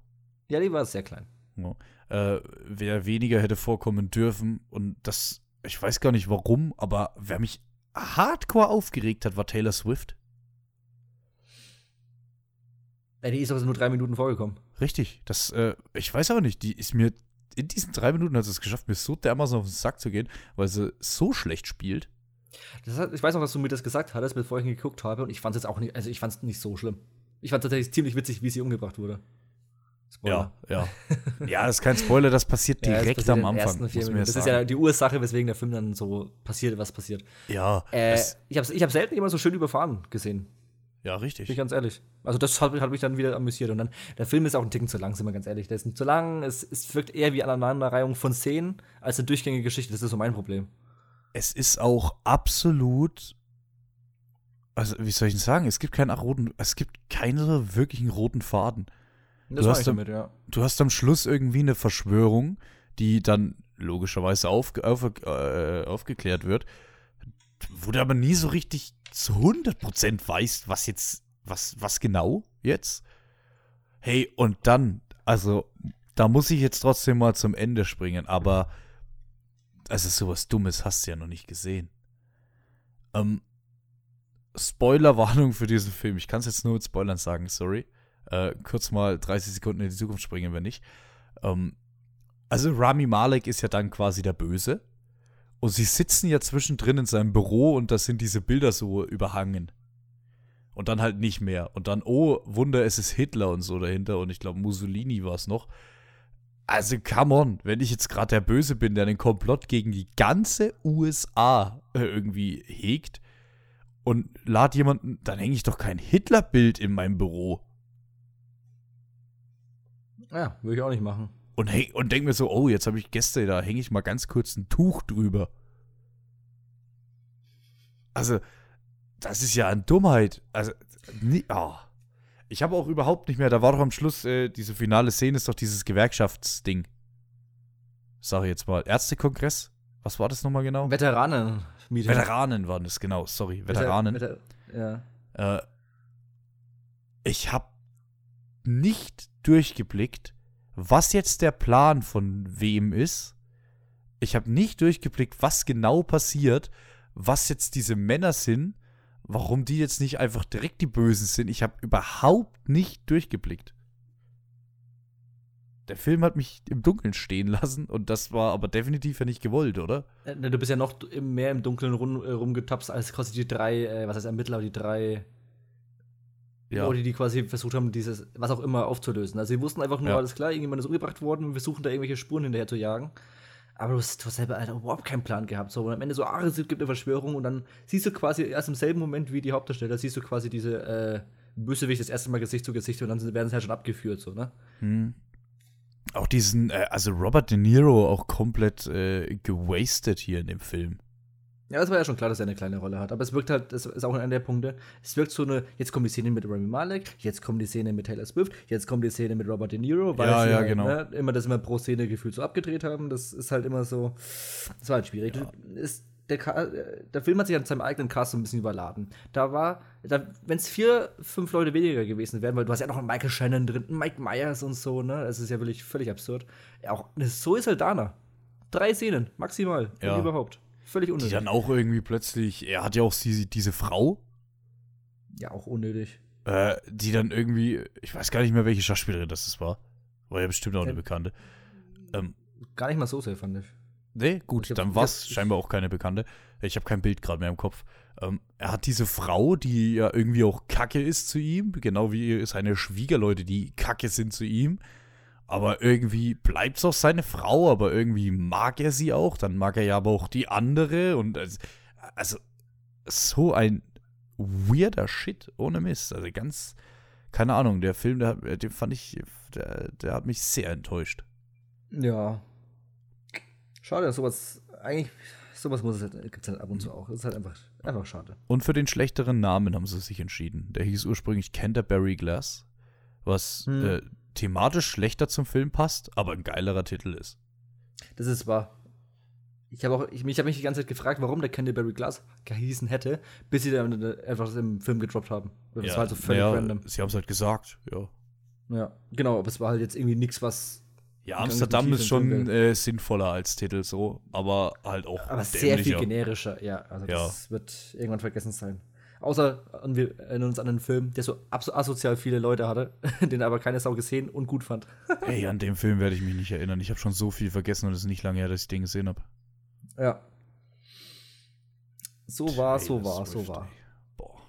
Ja, die war sehr klein.
Ja. Äh, wer weniger hätte vorkommen dürfen und das, ich weiß gar nicht warum, aber wer mich hardcore aufgeregt hat, war Taylor Swift.
Ja, die ist aber nur drei Minuten vorgekommen.
Richtig, das, äh, ich weiß aber nicht, die ist mir in diesen drei Minuten hat sie es geschafft, mir so dermaßen auf den Sack zu gehen, weil sie so schlecht spielt.
Hat, ich weiß noch, dass du mir das gesagt hattest, bevor ich ihn geguckt habe, und ich fand es jetzt auch nicht, also ich fand es nicht so schlimm. Ich fand es tatsächlich ziemlich witzig, wie sie umgebracht wurde.
Spoiler. Ja, ja. ja, das ist kein Spoiler, das passiert direkt ja, das passiert am Anfang.
Das sagen. ist ja die Ursache, weswegen der Film dann so passiert, was passiert.
Ja.
Äh, ich habe ich hab selten jemand so schön überfahren gesehen.
Ja, richtig.
Bin ich ganz ehrlich. Also, das hat, hat, mich dann wieder amüsiert. Und dann, der Film ist auch ein Ticken zu lang, sind wir ganz ehrlich. Der ist nicht zu lang. Es, es wirkt eher wie eine Aneinanderreihung von Szenen als eine durchgängige Geschichte. Das ist so mein Problem.
Es ist auch absolut. Also, wie soll ich denn sagen? Es gibt keinen roten, es gibt keinen wirklichen roten Faden.
Das du, hast damit, ja.
du hast am Schluss irgendwie eine Verschwörung, die dann logischerweise auf, auf, äh, aufgeklärt wird, wo du aber nie so richtig zu 100% weißt, was jetzt, was, was genau jetzt. Hey, und dann, also, da muss ich jetzt trotzdem mal zum Ende springen, aber also sowas Dummes hast du ja noch nicht gesehen. Ähm, Spoilerwarnung für diesen Film. Ich kann es jetzt nur mit Spoilern sagen, sorry. Äh, kurz mal 30 Sekunden in die Zukunft springen, wenn nicht. Ähm, also Rami Malek ist ja dann quasi der Böse. Und sie sitzen ja zwischendrin in seinem Büro und da sind diese Bilder so überhangen. Und dann halt nicht mehr. Und dann, oh, Wunder, es ist Hitler und so dahinter. Und ich glaube, Mussolini war es noch. Also, come on, wenn ich jetzt gerade der Böse bin, der einen Komplott gegen die ganze USA äh, irgendwie hegt und lad jemanden, dann hänge ich doch kein Hitler-Bild in meinem Büro.
Ja, würde ich auch nicht machen.
Und, häng, und denk mir so, oh, jetzt habe ich Gäste, da hänge ich mal ganz kurz ein Tuch drüber. Also, das ist ja eine Dummheit. Also, nie, oh. Ich habe auch überhaupt nicht mehr, da war doch am Schluss, äh, diese finale Szene ist doch dieses Gewerkschaftsding. Sag ich jetzt mal. Ärztekongress? Was war das nochmal genau?
Veteranen.
-Meeting. Veteranen waren das, genau, sorry. Veteranen. Veter
ja.
Äh, ich habe nicht durchgeblickt, was jetzt der Plan von wem ist. Ich habe nicht durchgeblickt, was genau passiert, was jetzt diese Männer sind, warum die jetzt nicht einfach direkt die Bösen sind. Ich habe überhaupt nicht durchgeblickt. Der Film hat mich im Dunkeln stehen lassen und das war aber definitiv ja nicht gewollt, oder?
Äh, du bist ja noch mehr im Dunkeln rum, äh, rumgetapst als quasi die drei, äh, was heißt Ermittler, die drei ja. Oder die quasi versucht haben, dieses, was auch immer, aufzulösen. Also sie wussten einfach nur, ja. alles klar, irgendjemand ist umgebracht worden, wir suchen da irgendwelche Spuren hinterher zu jagen. Aber du hast, du hast selber Alter, überhaupt keinen Plan gehabt. So, und am Ende so, ah, es gibt eine Verschwörung und dann siehst du quasi erst im selben Moment wie die Hauptdarsteller, siehst du quasi diese äh, Bösewicht das erste Mal Gesicht zu Gesicht und dann werden sie halt schon abgeführt, so, ne?
Hm. Auch diesen, äh, also Robert De Niro auch komplett äh, gewastet hier in dem Film.
Ja, es war ja schon klar, dass er eine kleine Rolle hat. Aber es wirkt halt, das ist auch einer der Punkte, es wirkt so eine, jetzt kommt die Szene mit Rami Malek, jetzt kommt die Szene mit Taylor Swift, jetzt kommt die Szene mit Robert De Niro,
weil ja, ja,
halt,
genau.
ne, immer das immer pro Szene gefühlt so abgedreht haben. Das ist halt immer so, das war halt schwierig. Ja. Ist, der, der, Film hat sich an seinem eigenen Cast so ein bisschen überladen. Da war, da, wenn es vier, fünf Leute weniger gewesen wären, weil du hast ja noch einen Michael Shannon drin, einen Mike Myers und so, ne? Das ist ja wirklich völlig absurd. Auch so ist halt Dana. Drei Szenen, maximal,
ja.
überhaupt. Völlig unnötig.
Die dann auch irgendwie plötzlich, er hat ja auch die, diese Frau.
Ja, auch unnötig.
Äh, die dann irgendwie, ich weiß gar nicht mehr, welche Schauspielerin das war. War ja bestimmt auch eine Bekannte. Ähm,
gar nicht mal so sehr, fand ich.
Nee, gut, hab, dann war es scheinbar auch keine Bekannte. Ich habe kein Bild gerade mehr im Kopf. Ähm, er hat diese Frau, die ja irgendwie auch Kacke ist zu ihm, genau wie seine Schwiegerleute, die Kacke sind zu ihm. Aber irgendwie bleibt es auch seine Frau, aber irgendwie mag er sie auch. Dann mag er ja aber auch die andere. Und also, also so ein weirder Shit, ohne Mist. Also ganz, keine Ahnung, der Film, der, den fand ich, der, der hat mich sehr enttäuscht.
Ja. Schade, sowas, eigentlich, sowas muss es halt, gibt es halt ab und zu auch. Das ist halt einfach, einfach schade.
Und für den schlechteren Namen haben sie sich entschieden. Der hieß ursprünglich Canterbury Glass, was hm. äh, thematisch schlechter zum Film passt, aber ein geilerer Titel ist.
Das ist wahr. Ich habe auch, ich, ich habe mich die ganze Zeit gefragt, warum der Canterbury Glass gehießen hätte, bis sie dann einfach im Film gedroppt haben. Das
ja,
war halt so völlig
ja,
random.
Sie haben es halt gesagt, ja.
Ja, genau, aber es war halt jetzt irgendwie nichts, was.
Ja, Amsterdam ist schon äh, sinnvoller als Titel so, aber halt auch.
Aber sehr viel generischer, ja. Also das ja. wird irgendwann vergessen sein. Außer an, wir erinnern uns an einen Film, der so asozial viele Leute hatte, den aber keine Sau gesehen und gut fand.
Ey, an dem Film werde ich mich nicht erinnern. Ich habe schon so viel vergessen und es ist nicht lange her, dass ich den gesehen habe.
Ja. So war, so war, so war. Boah.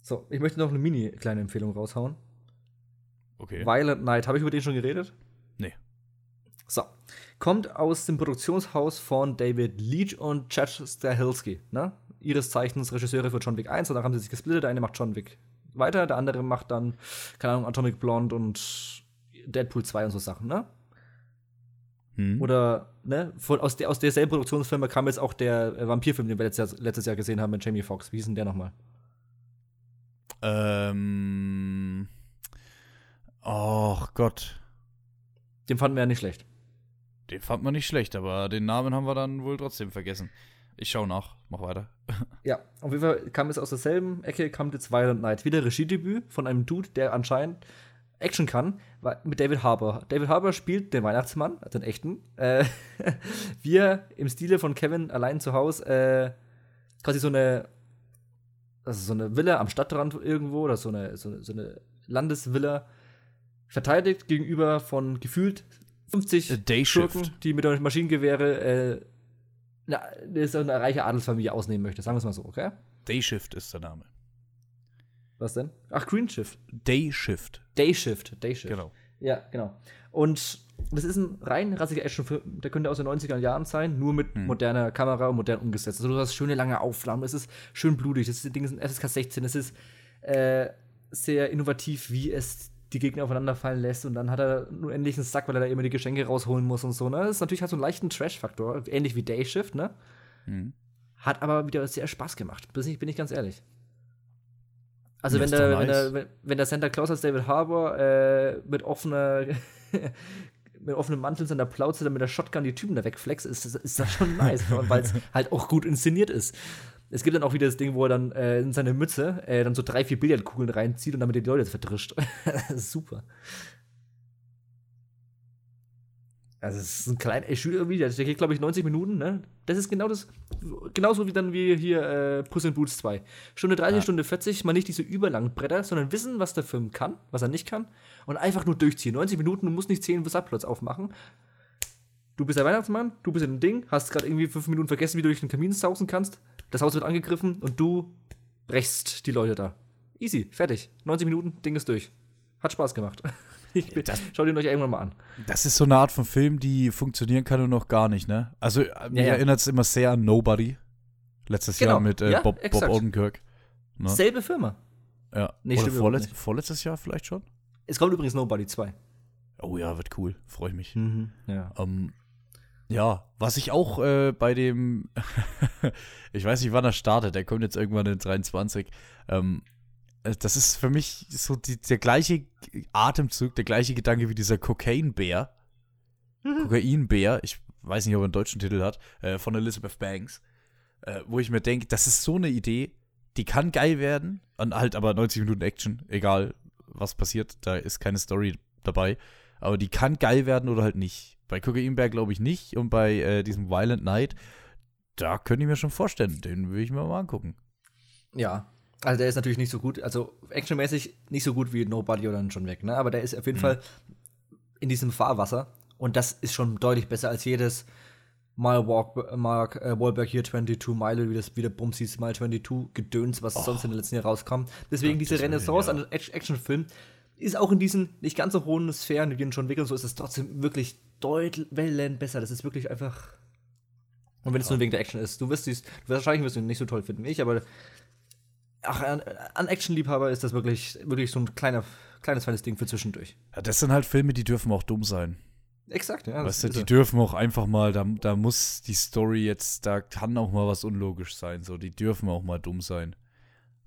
So, ich möchte noch eine mini kleine Empfehlung raushauen.
Okay.
Violent Night, habe ich über den schon geredet?
Nee.
So. Kommt aus dem Produktionshaus von David Leach und Chad Stahelski, ne? Ihres Zeichens Regisseure für John Wick 1, danach haben sie sich gesplittet. Der eine macht John Wick weiter, der andere macht dann, keine Ahnung, Atomic Blonde und Deadpool 2 und so Sachen, ne? Hm. Oder, ne, von, aus, der, aus derselben Produktionsfirma kam jetzt auch der äh, Vampirfilm, den wir letztes Jahr, letztes Jahr gesehen haben mit Jamie Foxx. Wie hieß denn der nochmal?
Ähm. Oh Gott.
Den fanden wir ja nicht schlecht.
Den fand man nicht schlecht, aber den Namen haben wir dann wohl trotzdem vergessen. Ich schau nach, mach weiter.
ja, auf jeden Fall kam es aus derselben Ecke, kam jetzt Violent Night. Wieder Regiedebüt von einem Dude, der anscheinend Action kann, mit David Harbour. David Harbour spielt den Weihnachtsmann, den echten. Äh, wir im Stile von Kevin allein zu Hause, äh, quasi so eine, also so eine Villa am Stadtrand irgendwo, oder so eine, so eine, so eine Landesvilla, verteidigt gegenüber von gefühlt 50 Schurken, die mit Maschinengewehre äh, na, eine, eine reiche Adelsfamilie ausnehmen möchte. Sagen wir es mal so, okay?
Dayshift ist der Name.
Was denn? Ach, Green Shift.
Dayshift.
Dayshift, Dayshift.
Genau.
Ja, genau. Und das ist ein rein rassiger Actionfilm, der könnte aus den 90er Jahren sein, nur mit hm. moderner Kamera und modern umgesetzt. Also du hast schöne lange Aufnahmen, es ist schön blutig, das Ding ist ein FSK 16, es ist äh, sehr innovativ, wie es die Gegner aufeinander fallen lässt und dann hat er nur endlich einen Sack, weil er da immer die Geschenke rausholen muss und so. Ne? Das ist natürlich halt so einen leichten Trash-Faktor, ähnlich wie Dayshift, ne? Hm. Hat aber wieder sehr Spaß gemacht, bin ich, bin ich ganz ehrlich. Also wenn der, nice. wenn, der, wenn der Santa Claus als David Harbour äh, mit offener mit offenem Mantel seiner Plauze dann mit der Shotgun die Typen da wegflex, ist, ist das schon nice, weil es halt auch gut inszeniert ist. Es gibt dann auch wieder das Ding, wo er dann äh, in seine Mütze äh, dann so drei, vier Billardkugeln reinzieht und damit die Leute verdrischt. super. Also es ist ein kleiner Shooter Video, der geht glaube ich 90 Minuten, ne? Das ist genau das genauso wie dann wie hier äh, Puss in Boots 2. Stunde 30, ja. Stunde 40, mal nicht diese überlangen Bretter, sondern wissen, was der Film kann, was er nicht kann und einfach nur durchziehen. 90 Minuten, du musst nicht 10 Subplots aufmachen. Du bist der Weihnachtsmann, du bist in dem Ding, hast gerade irgendwie 5 Minuten vergessen, wie du durch den Kamin sausen kannst. Das Haus wird angegriffen und du brechst die Leute da. Easy, fertig. 90 Minuten, Ding ist durch. Hat Spaß gemacht. Bin, das, schaut ihn euch irgendwann mal an.
Das ist so eine Art von Film, die funktionieren kann und noch gar nicht, ne? Also, äh, mir ja, erinnert es immer sehr an Nobody. Letztes genau. Jahr mit äh, ja, Bob, Bob Odenkirk.
Ne? Selbe Firma.
Ja. Nee, Oder vorletz vorletztes Jahr vielleicht schon?
Es kommt übrigens Nobody 2.
Oh ja, wird cool. Freue ich mich.
Mhm, ja.
Ähm, ja, was ich auch äh, bei dem, ich weiß nicht, wann er startet, der kommt jetzt irgendwann in 23. Ähm, äh, das ist für mich so die, der gleiche Atemzug, der gleiche Gedanke wie dieser Cocaine-Bär. Mhm. Kokainbär, ich weiß nicht, ob er einen deutschen Titel hat, äh, von Elizabeth Banks. Äh, wo ich mir denke, das ist so eine Idee, die kann geil werden, und halt aber 90 Minuten Action, egal was passiert, da ist keine Story dabei. Aber die kann geil werden oder halt nicht. Bei Kokainbär glaube ich nicht und bei äh, diesem Violent Night, da könnte ich mir schon vorstellen, den will ich mir mal angucken.
Ja, also der ist natürlich nicht so gut, also actionmäßig nicht so gut wie Nobody oder John Wick, ne? Aber der ist auf jeden mhm. Fall in diesem Fahrwasser und das ist schon deutlich besser als jedes Mile Walk, Mark äh, Wahlberg hier 22 Mile, wie das wieder Bums hieß, Mile 22 Gedöns, was oh. sonst in den letzten Jahren rauskam. Deswegen Gott, diese Renaissance ja. an Actionfilm ist auch in diesen nicht ganz so hohen Sphären wie in John Wick und so, ist es trotzdem wirklich deutlich besser. Das ist wirklich einfach. Und wenn es nur wegen der Action ist, du wirst dies, wahrscheinlich wirst du ihn nicht so toll finden wie ich, aber ach, an, an Actionliebhaber ist das wirklich, wirklich so ein kleiner, kleines, feines Ding für zwischendurch.
Ja, das sind halt Filme, die dürfen auch dumm sein.
Exakt, ja.
Weißt du, die dürfen auch einfach mal, da, da muss die Story jetzt, da kann auch mal was unlogisch sein. So, die dürfen auch mal dumm sein.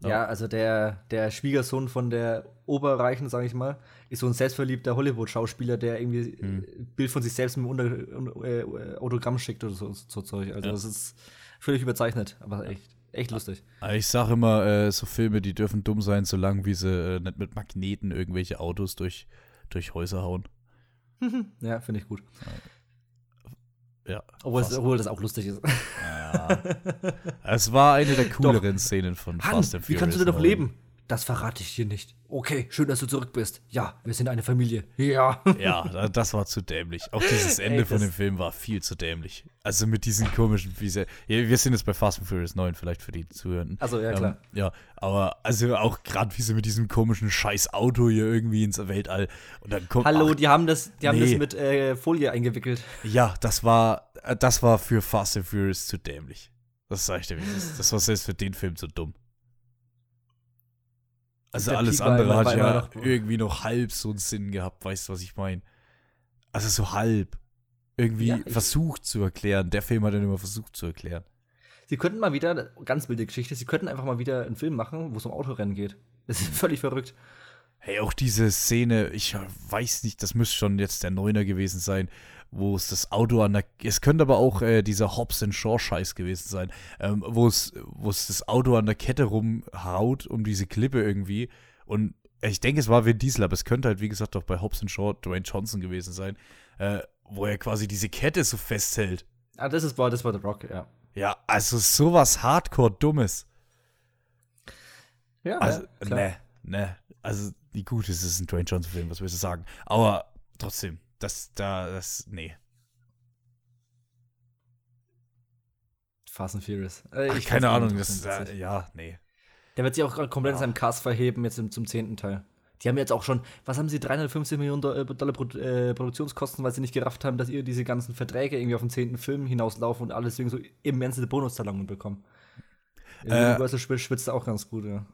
Ja, ja also der, der Schwiegersohn von der Oberreichen, sag ich mal, ist so ein selbstverliebter Hollywood-Schauspieler, der irgendwie hm. Bild von sich selbst mit einem äh, Autogramm schickt oder so, so Zeug. Also ja. das ist völlig überzeichnet, aber echt echt lustig.
Ich sage immer, äh, so Filme, die dürfen dumm sein, solange wie sie äh, nicht mit Magneten irgendwelche Autos durch, durch Häuser hauen.
ja, finde ich gut.
Ja.
Obwohl, es, obwohl das auch lustig ist.
ja. Es war eine der cooleren Szenen von
Han,
Fast and
wie
Furious.
kannst du denn noch
9.
leben? Das verrate ich dir nicht. Okay, schön, dass du zurück bist. Ja, wir sind eine Familie. Ja.
Ja, da- das war zu dämlich. Auch dieses Ende
Ey,
von
das-
dem Film war viel zu dämlich. Also mit diesen komischen, wie sie, ja, wir sind jetzt bei Fast and Furious 9, vielleicht für die Zuhörenden.
Also, ja, klar.
Ähm, ja, aber also auch gerade wie sie mit diesem komischen scheiß Auto hier irgendwie ins Weltall und dann kommt
Hallo,
ach,
die haben das, die haben
nee.
das mit äh, Folie eingewickelt.
Ja, das war äh, das war für Fast and Furious zu dämlich. Das sag ich dir, ist. das war selbst für den Film zu dumm. Also alles
Peak
andere hat ja
noch-
irgendwie noch halb so einen Sinn gehabt, weißt du, was ich meine? Also so halb. Irgendwie
Ja,
versucht zu erklären. Der Film hat dann immer versucht zu erklären.
Sie könnten mal wieder, ganz wilde Geschichte, sie könnten einfach mal wieder einen Film machen, wo es um Autorennen geht. Das ist völlig verrückt.
Hey, auch diese Szene, ich weiß nicht, das müsste schon jetzt der Neuner gewesen sein, wo es das Auto an der, es könnte aber auch äh, dieser Hobbs and Shaw Scheiß gewesen sein, ähm, wo es, wo es das Auto an der Kette rumhaut um diese Klippe irgendwie und ich denke, es war Vin Diesel, aber es könnte halt, wie gesagt, auch bei Hobbs and Shaw Dwayne Johnson gewesen sein, äh, wo er quasi diese Kette so festhält.
Ah, das ist, war, das war The Rock, ja.
Ja, also sowas Hardcore-Dummes.
Ja,
Also,
ja,
ne, ne. Also, die gut, es ist ein Dwayne Johnson-Film, was willst du sagen? Aber trotzdem, das, da, das, nee.
Fast and Furious. Äh,
Ach, keine Ahnung, das, äh, ja, nee.
Der wird sich auch gerade komplett in
Ja.
seinem Cast verheben, jetzt im, zum zehnten Teil. Die haben jetzt auch schon, was haben sie, 350 Millionen äh, Dollar Pro äh, Produktionskosten, weil sie nicht gerafft haben, dass ihr diese ganzen Verträge irgendwie auf den zehnten Film hinauslaufen und alles irgendwie so immense Bonuszahlungen bekommen.
Äh,
Universal schwitzt auch ganz gut, ja.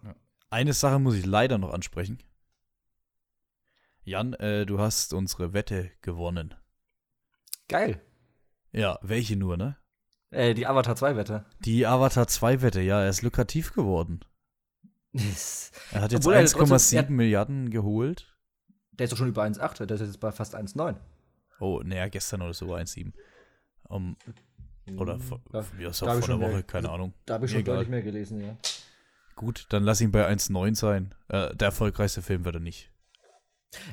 Eine Sache muss ich leider noch ansprechen. Jan, äh, du hast unsere Wette gewonnen.
Geil.
Ja, welche nur, ne?
Äh, die Avatar 2-Wette.
Die Avatar 2 Wette, ja, er ist lukrativ geworden. Er hat jetzt
Obwohl er trotzdem-
1,7
er-
Milliarden geholt.
Der ist doch schon über 1,8, der ist jetzt bei fast 1,9.
Oh, naja, gestern oder so 1,7. Um, oder
Da-
ja, ist
da ich
vor einer
schon mehr-
Woche, keine Ahnung.
Da habe ich schon
egal.
deutlich mehr gelesen, ja.
Gut, dann lass ihn bei 1,9 sein. Äh, der erfolgreichste Film wird er nicht.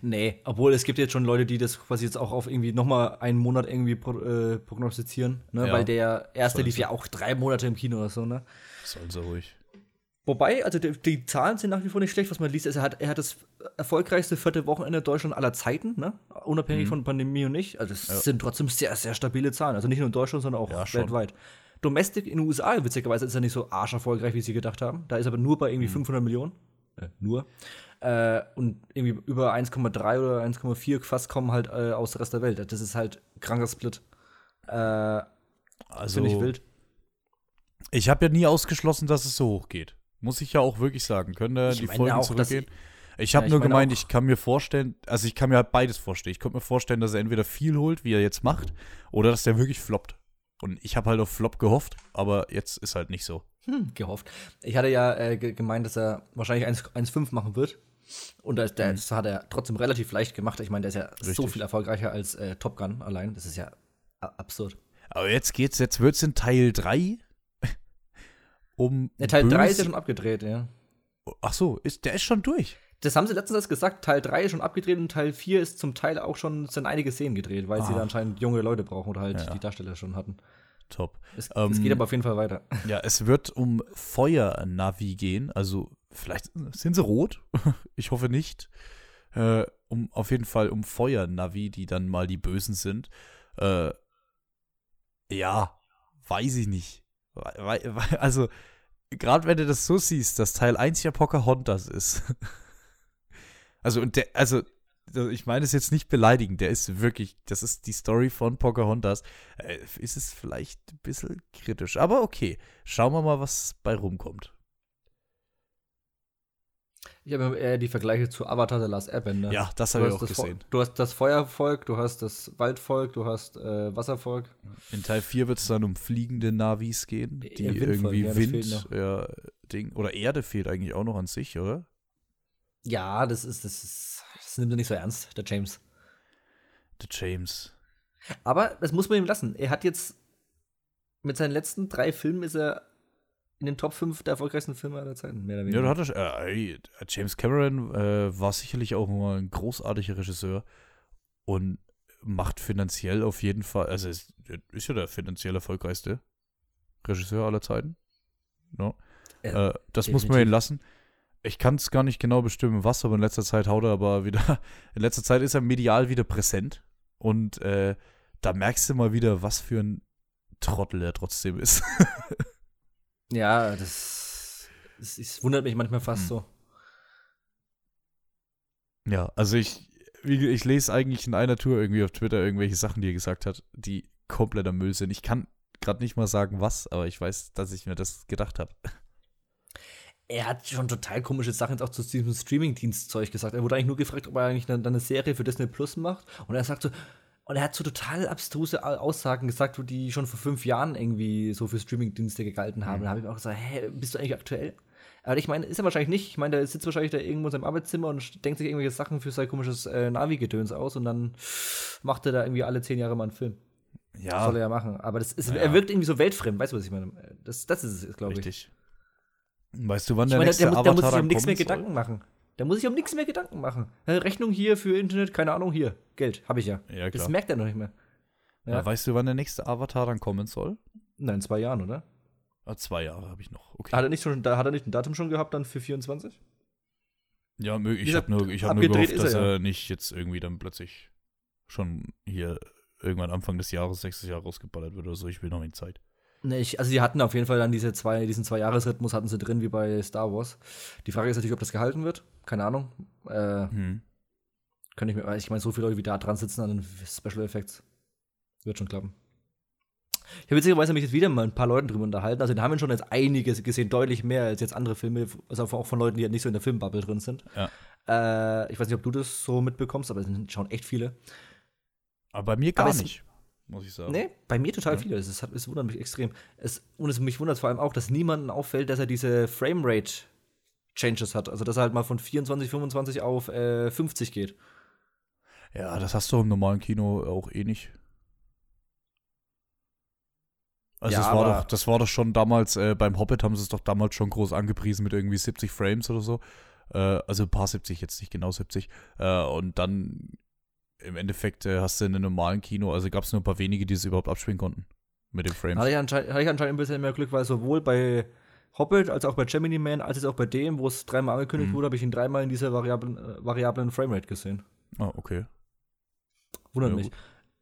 Nee, obwohl es gibt jetzt schon Leute, die das quasi jetzt auch auf irgendwie nochmal einen Monat irgendwie pro, äh, prognostizieren, ne?
Ja.
Weil der erste lief ja auch drei Monate im Kino oder so, ne?
Sollen sie ruhig.
Wobei, also die, die Zahlen sind nach wie vor nicht schlecht, was man liest. Also er hat, er hat das erfolgreichste vierte Wochenende Deutschland aller Zeiten, ne? Unabhängig von Pandemie und nicht. Also es
Mhm. Ja.
sind trotzdem sehr, sehr stabile Zahlen. Also nicht nur in Deutschland, sondern auch
Ja,
weltweit. Domestic in den USA, witzigerweise, ist er nicht so arscherfolgreich, wie sie gedacht haben. Da ist aber nur bei
Mhm.
irgendwie 500 Millionen. Äh, nur. Äh, und irgendwie über 1,3 oder 1,4 fast kommen halt äh, aus der Rest der Welt. Das ist halt kranker Split. Äh,
Also,
Finde ich wild.
ich habe ja nie ausgeschlossen, dass es so hoch geht. Muss ich ja auch wirklich sagen. Können da
Ich
die Folgen
auch,
zurückgehen? Ich habe
Ja,
nur gemeint,
auch-
ich kann mir vorstellen, also ich kann mir halt beides vorstellen. Ich könnte mir vorstellen, dass er entweder viel holt, wie er jetzt macht, oder dass der wirklich floppt. Und ich habe halt auf Flop gehofft, aber jetzt ist halt nicht so.
Hm, gehofft. Ich hatte ja äh, ge gemeint, dass er wahrscheinlich 1 1,5 machen wird. Und das, der, das hat er trotzdem relativ leicht gemacht. Ich meine, der ist ja so.
Richtig.
viel erfolgreicher als äh, Top Gun allein. Das ist ja absurd.
Aber jetzt geht's, jetzt wird's in Teil 3 um.
Der Teil 3 ist ja schon abgedreht, ja.
Ach so, ist, der ist schon durch.
Das haben sie letztens erst gesagt, Teil 3 ist schon abgedreht und Teil 4 ist zum Teil auch schon, sind einige Szenen gedreht, weil sie
Ah.
da anscheinend junge Leute brauchen oder halt
Ja.
die Darsteller schon hatten.
Top.
Es,
Ähm,
es geht aber auf jeden Fall weiter.
Ja, es wird um Feuernavi gehen. Also, vielleicht sind sie rot. ich hoffe nicht. Äh, um, auf jeden Fall um Feuernavi, die dann mal die Bösen sind. Äh, ja, weiß ich nicht. Also, gerade wenn du das so siehst, dass Teil 1 ja Pocahontas ist. also, und der, also, ich meine es jetzt nicht beleidigend, der ist wirklich, das ist die Story von Pocahontas. Äh, ist es vielleicht ein bisschen kritisch, aber okay. Schauen wir mal, was bei rumkommt.
Ich habe eher die Vergleiche zu Avatar The Last Airbender.
Ja, das habe ich auch gesehen.
Du hast das Feuervolk, du hast das Waldvolk, du hast äh, Wasservolk.
In Teil 4 wird es dann um fliegende Navis gehen, die
Ja,
irgendwie
ja,
Wind, ja, Ding, oder Erde fehlt eigentlich auch noch an sich, oder?
Ja, das ist, das ist, das nimmt er nicht so ernst, der James.
The James.
Aber das muss man ihm lassen. Er hat jetzt mit seinen letzten drei Filmen ist er in den Top 5 der erfolgreichsten Filme aller Zeiten, mehr oder
Ja,
weniger.
da hat er, äh, ey, James Cameron äh, war sicherlich auch mal ein großartiger Regisseur und macht finanziell auf jeden Fall, also ist, ist ja der finanziell erfolgreichste Regisseur aller Zeiten. No.
Ja,
äh, das muss man ihn lassen. Ich kann es gar nicht genau bestimmen, was, aber in letzter Zeit haut er aber wieder, in letzter Zeit ist er medial wieder präsent und äh, da merkst du mal wieder, was für ein Trottel er trotzdem ist.
ja, das, das, das, wundert mich manchmal fast hm. so.
Ja, also ich, ich lese eigentlich in einer Tour irgendwie auf Twitter irgendwelche Sachen, die er gesagt hat, die kompletter Müll sind. Ich kann gerade nicht mal sagen, was, aber ich weiß, dass ich mir das gedacht habe.
Er hat schon total komische Sachen jetzt auch zu diesem Streaming-Dienst-Zeug gesagt. Er wurde eigentlich nur gefragt, ob er eigentlich eine, eine Serie für Disney Plus macht. Und er sagt so, und er hat so total abstruse Aussagen gesagt, die schon vor fünf Jahren irgendwie so für Streaming-Dienste gegalten haben. Mhm. Da habe ich mir auch gesagt, hä, bist du eigentlich aktuell? Aber ich meine, ist er wahrscheinlich nicht. Ich meine, der sitzt wahrscheinlich da irgendwo in seinem Arbeitszimmer und denkt sich irgendwelche Sachen für sein komisches äh, Navi-Gedöns aus und dann macht er da irgendwie alle zehn Jahre mal einen Film. Ja. Das soll er ja machen. Aber das ist, ja. er wirkt irgendwie so weltfremd. Weißt du, was ich meine? Das, das ist es, glaube ich. Richtig.
Weißt du, wann der ich meine, nächste
der, der,
der
muss sich um nichts mehr Gedanken machen. Der muss sich um nichts mehr Gedanken machen. Rechnung hier für Internet, keine Ahnung, hier. Geld, habe ich ja. ja das merkt er noch nicht mehr.
Ja. Weißt du, wann der nächste Avatar dann kommen soll?
Nein, in zwei Jahren, oder?
Ah, zwei Jahre habe ich noch.
Okay. Hat er, nicht schon, hat er nicht ein Datum schon gehabt dann für 24?
Ja, ich habe nur, hab nur gehofft, dass er, ja. er, nicht jetzt irgendwie dann plötzlich schon hier irgendwann Anfang des Jahres, sechstes Jahr rausgeballert wird oder so. Ich will noch in Zeit.
Nee, ich, also die hatten auf jeden Fall dann diese zwei, diesen Zwei-Jahres-Rhythmus hatten sie drin, wie bei Star Wars. Die Frage ist natürlich, ob das gehalten wird. Keine Ahnung. Äh, hm. Kann ich mir, ich meine, so viele Leute, wie da dran sitzen an den Special Effects. Wird schon klappen. Ich habe witzigerweise mich jetzt wieder mal ein paar Leuten drüber unterhalten. Also, da haben wir schon jetzt einiges gesehen, deutlich mehr als jetzt andere Filme, also auch von Leuten, die halt nicht so in der Filmbubble drin sind. Ja. Äh, ich weiß nicht, ob du das so mitbekommst, aber es sind schon echt viele.
Aber bei mir gar nicht, muss ich sagen.
Nee, bei mir total ja. viele. Es, es, es, wundert mich extrem. Es, und es, mich wundert vor allem auch, dass niemandem auffällt, dass er diese Framerate Changes hat. Also, dass er halt mal von 24, 25 auf äh, 50 geht.
Ja, das hast du im normalen Kino auch eh nicht. Also ja, das, war doch, das war doch schon damals, äh, beim Hobbit haben sie es doch damals schon groß angepriesen mit irgendwie 70 Frames oder so. Äh, also ein paar 70, jetzt nicht genau 70. Äh, und dann im Endeffekt äh, hast du in einem normalen Kino, also gab es nur ein paar wenige, die es überhaupt abspielen konnten mit den Frames.
Hatte ich, anscheinend, hatte ich anscheinend ein bisschen mehr Glück, weil sowohl bei Hobbit als auch bei Gemini Man, als jetzt auch bei dem, wo es dreimal angekündigt mhm. wurde, habe ich ihn dreimal in dieser variablen, äh, variablen Framerate gesehen.
Ah, okay.
Wundert ja, mich.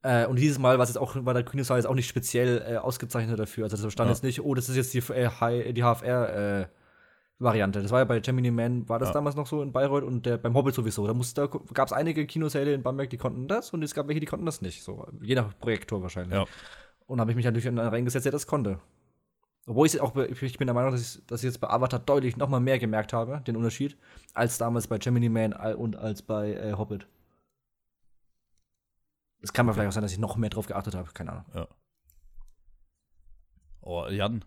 Äh, und dieses Mal war es auch, war der Kinosaal jetzt auch nicht speziell äh, ausgezeichnet dafür. Also das stand ja. jetzt nicht, oh, das ist jetzt die, äh, die HFR, äh, Variante. Das war ja bei Gemini Man, war das ja. damals noch so in Bayreuth und der, beim Hobbit sowieso. Da, da gab es einige Kinosäle in Bamberg, die konnten das und es gab welche, die konnten das nicht. So, je nach Projektor wahrscheinlich. Ja. Und habe ich mich natürlich reingesetzt, der das konnte. Obwohl ich auch, ich bin der Meinung, dass ich, dass ich jetzt bei Avatar deutlich noch mal mehr gemerkt habe, den Unterschied, als damals bei Gemini Man und als bei äh, Hobbit. Es kann okay. vielleicht auch sein, dass ich noch mehr drauf geachtet habe, keine Ahnung. Ja.
Oh, Jan,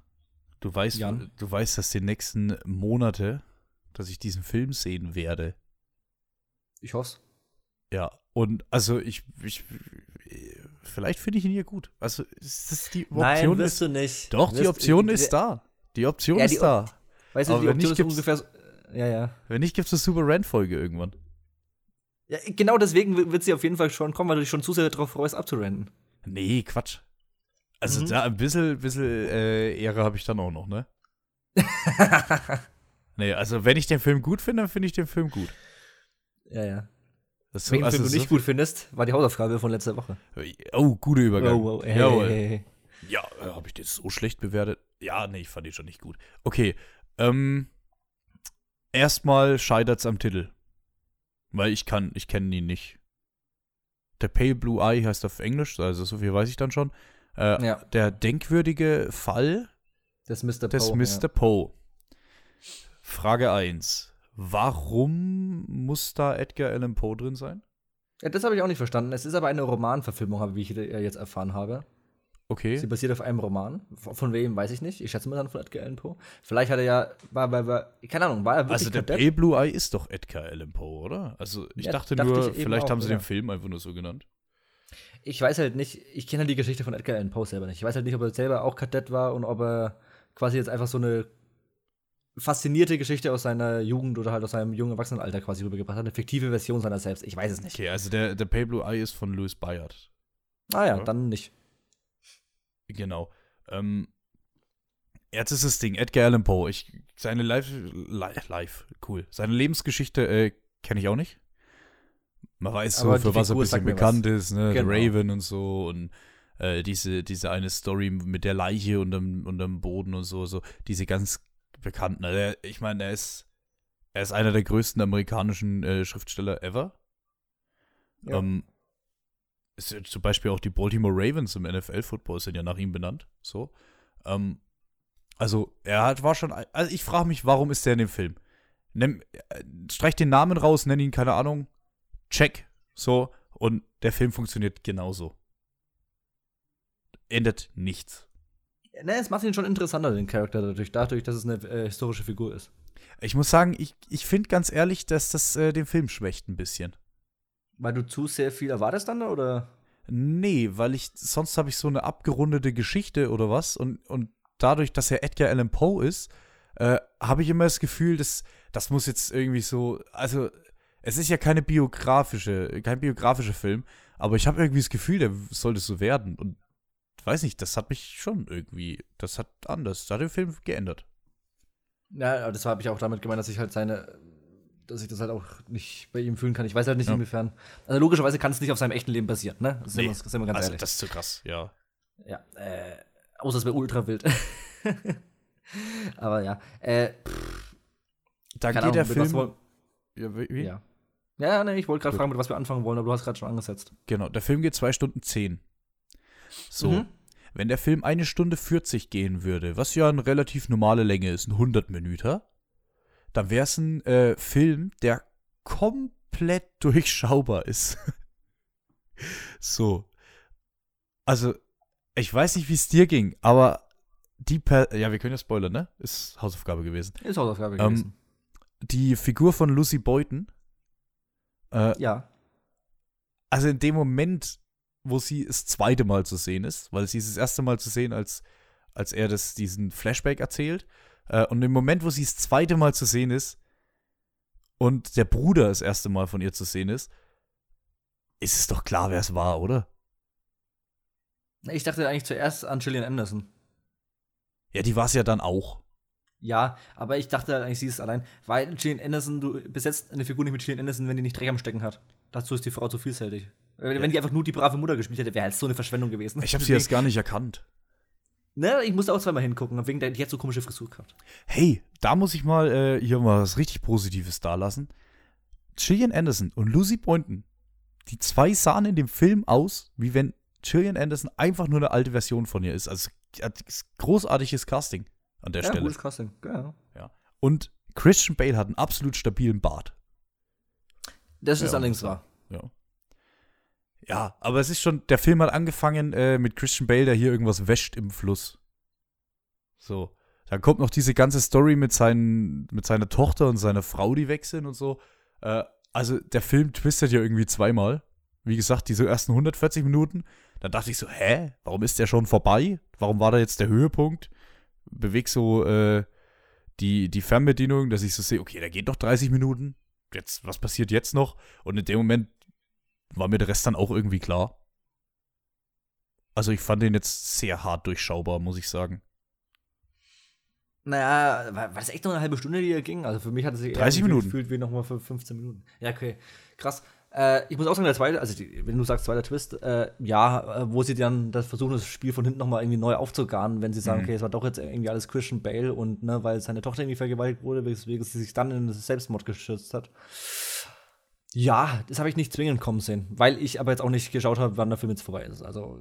du weißt, Jan? du weißt, dass die nächsten Monate, dass ich diesen Film sehen werde.
Ich hoffe
Ja, und also ich, ich vielleicht finde ich ihn hier gut. Also ist das die
Option Nein, wirst ist, du nicht.
Doch, wirst, die Option ist da. Die Option ja, die, ist da.
Weißt du, die Option ist ungefähr so, ja, ja.
Wenn nicht, gibt es eine Super Rand-Folge irgendwann.
Ja, genau deswegen wird sie auf jeden Fall schon kommen, weil du dich schon zu sehr darauf freust, abzurenden.
Nee, Quatsch. Also mhm. da ein bisschen, bisschen äh, Ehre habe ich dann auch noch, ne? nee, also wenn ich den Film gut finde, dann finde ich den Film gut.
Ja, ja. Das Welchen also Film du nicht gut findest, war die Hausaufgabe von letzter Woche.
Oh, gute Übergang. Oh, oh, hey, Jawohl. Hey, hey. Ja, äh, habe ich das so schlecht bewertet? Ja, nee, ich fand die schon nicht gut. Okay, ähm, erstmal scheitert's am Titel. Weil ich kann, ich kenne ihn nicht. Der Pale Blue Eye heißt auf Englisch, also so viel weiß ich dann schon. Äh, ja. Der denkwürdige Fall
des Mr.
Des Poe, Mr. Ja. Poe. Frage 1. Warum muss da Edgar Allan Poe drin sein?
Ja, das habe ich auch nicht verstanden. Es ist aber eine Romanverfilmung, wie ich jetzt erfahren habe.
Okay.
Sie basiert auf einem Roman. Von, wem, weiß ich nicht. Ich schätze mal dann von Edgar Allan Poe. Vielleicht hat er ja, war, war, war keine Ahnung, war er
wirklich Also der Pale Blue Eye ist doch Edgar Allan Poe, oder? Also ich ja, dachte, dachte, nur, ich vielleicht auch, haben sie ja. den Film einfach nur so genannt.
Ich weiß halt nicht, ich kenne halt die Geschichte von Edgar Allan Poe selber nicht. Ich weiß halt nicht, ob er selber auch Kadett war und ob er quasi jetzt einfach so eine faszinierte Geschichte aus seiner Jugend oder halt aus seinem jungen Erwachsenenalter quasi rübergebracht hat. Eine fiktive Version seiner selbst. Ich weiß es nicht.
Okay, also der, der Pale Blue Eye ist von Louis Bayard.
Ah ja,
Ja.
dann nicht.
Genau. Ähm, jetzt ist das Ding, Edgar Allan Poe. Ich, seine Live, Live, Live, cool. Seine Lebensgeschichte äh, kenne ich auch nicht. Man weiß so, für was er ein bisschen bekannt ist, ne?
Genau.
The Raven und so und äh, diese, diese eine Story mit der Leiche unterm, unterm Boden und so, so diese ganz bekannten. Also er, ich meine, er ist, er ist einer der größten amerikanischen äh, Schriftsteller ever.
Ja.
Ähm, ist ja zum Beispiel auch die Baltimore Ravens im NFL-Football sind ja nach ihm benannt. So. Ähm, also, er hat, war schon. Also, ich frage mich, warum ist der in dem Film? Nimm, äh, streich den Namen raus, nenn ihn, keine Ahnung, check. So. Und der Film funktioniert genauso. Ändert nichts.
Ne, es macht ihn schon interessanter, den Charakter, dadurch, dadurch dass es eine äh, historische Figur ist.
Ich muss sagen, ich, ich finde ganz ehrlich, dass das äh, den Film schwächt ein bisschen.
Weil du zu sehr viel erwartest dann, oder?
Nee, weil ich, sonst habe ich so eine abgerundete Geschichte oder was und, und dadurch, dass er Edgar Allan Poe ist, äh, habe ich immer das Gefühl, dass das muss jetzt irgendwie so, also es ist ja keine biografische, kein biografischer Film, aber ich habe irgendwie das Gefühl, der sollte so werden und weiß nicht, das hat mich schon irgendwie, das hat anders, das hat den Film geändert.
Ja, aber das habe ich auch damit gemeint, dass ich halt seine, dass ich das halt auch nicht bei ihm fühlen kann. Ich weiß halt nicht,
Ja.
inwiefern. Also logischerweise kann es nicht auf seinem echten Leben basieren, ne? Das
Nee.
sind wir ganz
also
ehrlich.
das ist zu krass, ja.
ja, äh, außer es wäre ultra wild. aber ja, äh,
Da
keine
geht der
Ahnung, was
Film, ja, wie?
ja. Ja, ne, ich wollte gerade fragen, mit was wir anfangen wollen, aber du hast gerade schon angesetzt.
genau, der Film geht zwei Stunden zehn. So.
Mhm.
Wenn der Film eine Stunde 40 gehen würde, was ja eine relativ normale Länge ist, ein 100 Minuten, dann wäre es ein äh, Film, der komplett durchschaubar ist. so. Also, ich weiß nicht, wie es dir ging, aber die per ja, wir können ja spoilern, ne? Ist Hausaufgabe gewesen.
Ist Hausaufgabe
Ähm,
gewesen.
Die Figur von Lucy Boyton, äh,
Ja.
also in dem Moment, wo sie das zweite Mal zu sehen ist, weil sie ist das erste Mal zu sehen, als, als er das, diesen Flashback erzählt. Äh, und im Moment, wo sie das zweite Mal zu sehen ist und der Bruder das erste Mal von ihr zu sehen ist, ist es doch klar, wer es war, oder?
Ich dachte eigentlich zuerst an Gillian Anderson.
Ja, die war es ja dann auch.
Ja, aber ich dachte halt eigentlich, sie ist allein, weil Gillian Anderson, du besetzt eine Figur nicht mit Gillian Anderson, wenn die nicht Dreck am Stecken hat. Dazu ist die Frau zu vielfältig. Wenn wenn die einfach nur die brave Mutter gespielt hätte, wäre halt so eine Verschwendung gewesen.
Ich habe sie jetzt gar nicht erkannt.
Ne, ich musste auch zweimal hingucken, wegen der, die hat so komische Frisur gehabt.
Hey, da muss ich mal äh, hier mal was richtig Positives dalassen. Gillian Anderson und Lucy Boynton, die zwei sahen in dem Film aus, wie wenn Gillian Anderson einfach nur eine alte Version von ihr ist. Also großartiges Casting an der
Ja,
Stelle.
gutes Casting. Ja.
Und Christian Bale hat einen absolut stabilen Bart.
Das ist
Ja,
allerdings wahr.
Ja. Ja, aber es ist schon, der Film hat angefangen äh, mit Christian Bale, der hier irgendwas wäscht im Fluss. So. Dann kommt noch diese ganze Story mit, seinen, mit seiner Tochter und seiner Frau, die weg sind und so. Äh, also der Film twistet ja irgendwie zweimal. Wie gesagt, diese ersten 140 Minuten. Dann dachte ich so, hä? Warum ist der schon vorbei? Warum war da jetzt der Höhepunkt? Beweg so äh, die, die Fernbedienung, dass ich so sehe, okay, da geht noch 30 Minuten. Jetzt, was passiert jetzt noch? Und in dem Moment war mir der Rest dann auch irgendwie klar. Also ich fand den jetzt sehr hart durchschaubar, muss ich sagen.
Naja, war, war das echt nur eine halbe Stunde, die hier ging? Also für mich hat es sich eher
30
irgendwie
Minuten.
gefühlt wie nochmal für 15 Minuten. Ja, okay. Krass. Äh, ich muss auch sagen, der zweite, also die, wenn du sagst zweiter Twist, äh, ja, äh, wo sie dann das versuchen, das Spiel von hinten nochmal irgendwie neu aufzugarnen, wenn sie sagen,
Mhm.
okay, es war doch jetzt irgendwie alles Christian Bale und ne, weil seine Tochter irgendwie vergewaltigt wurde, weswegen sie sich dann in das Selbstmord gestürzt hat. Ja, das habe ich nicht zwingend kommen sehen, weil ich aber jetzt auch nicht geschaut habe, wann der Film jetzt vorbei ist. Also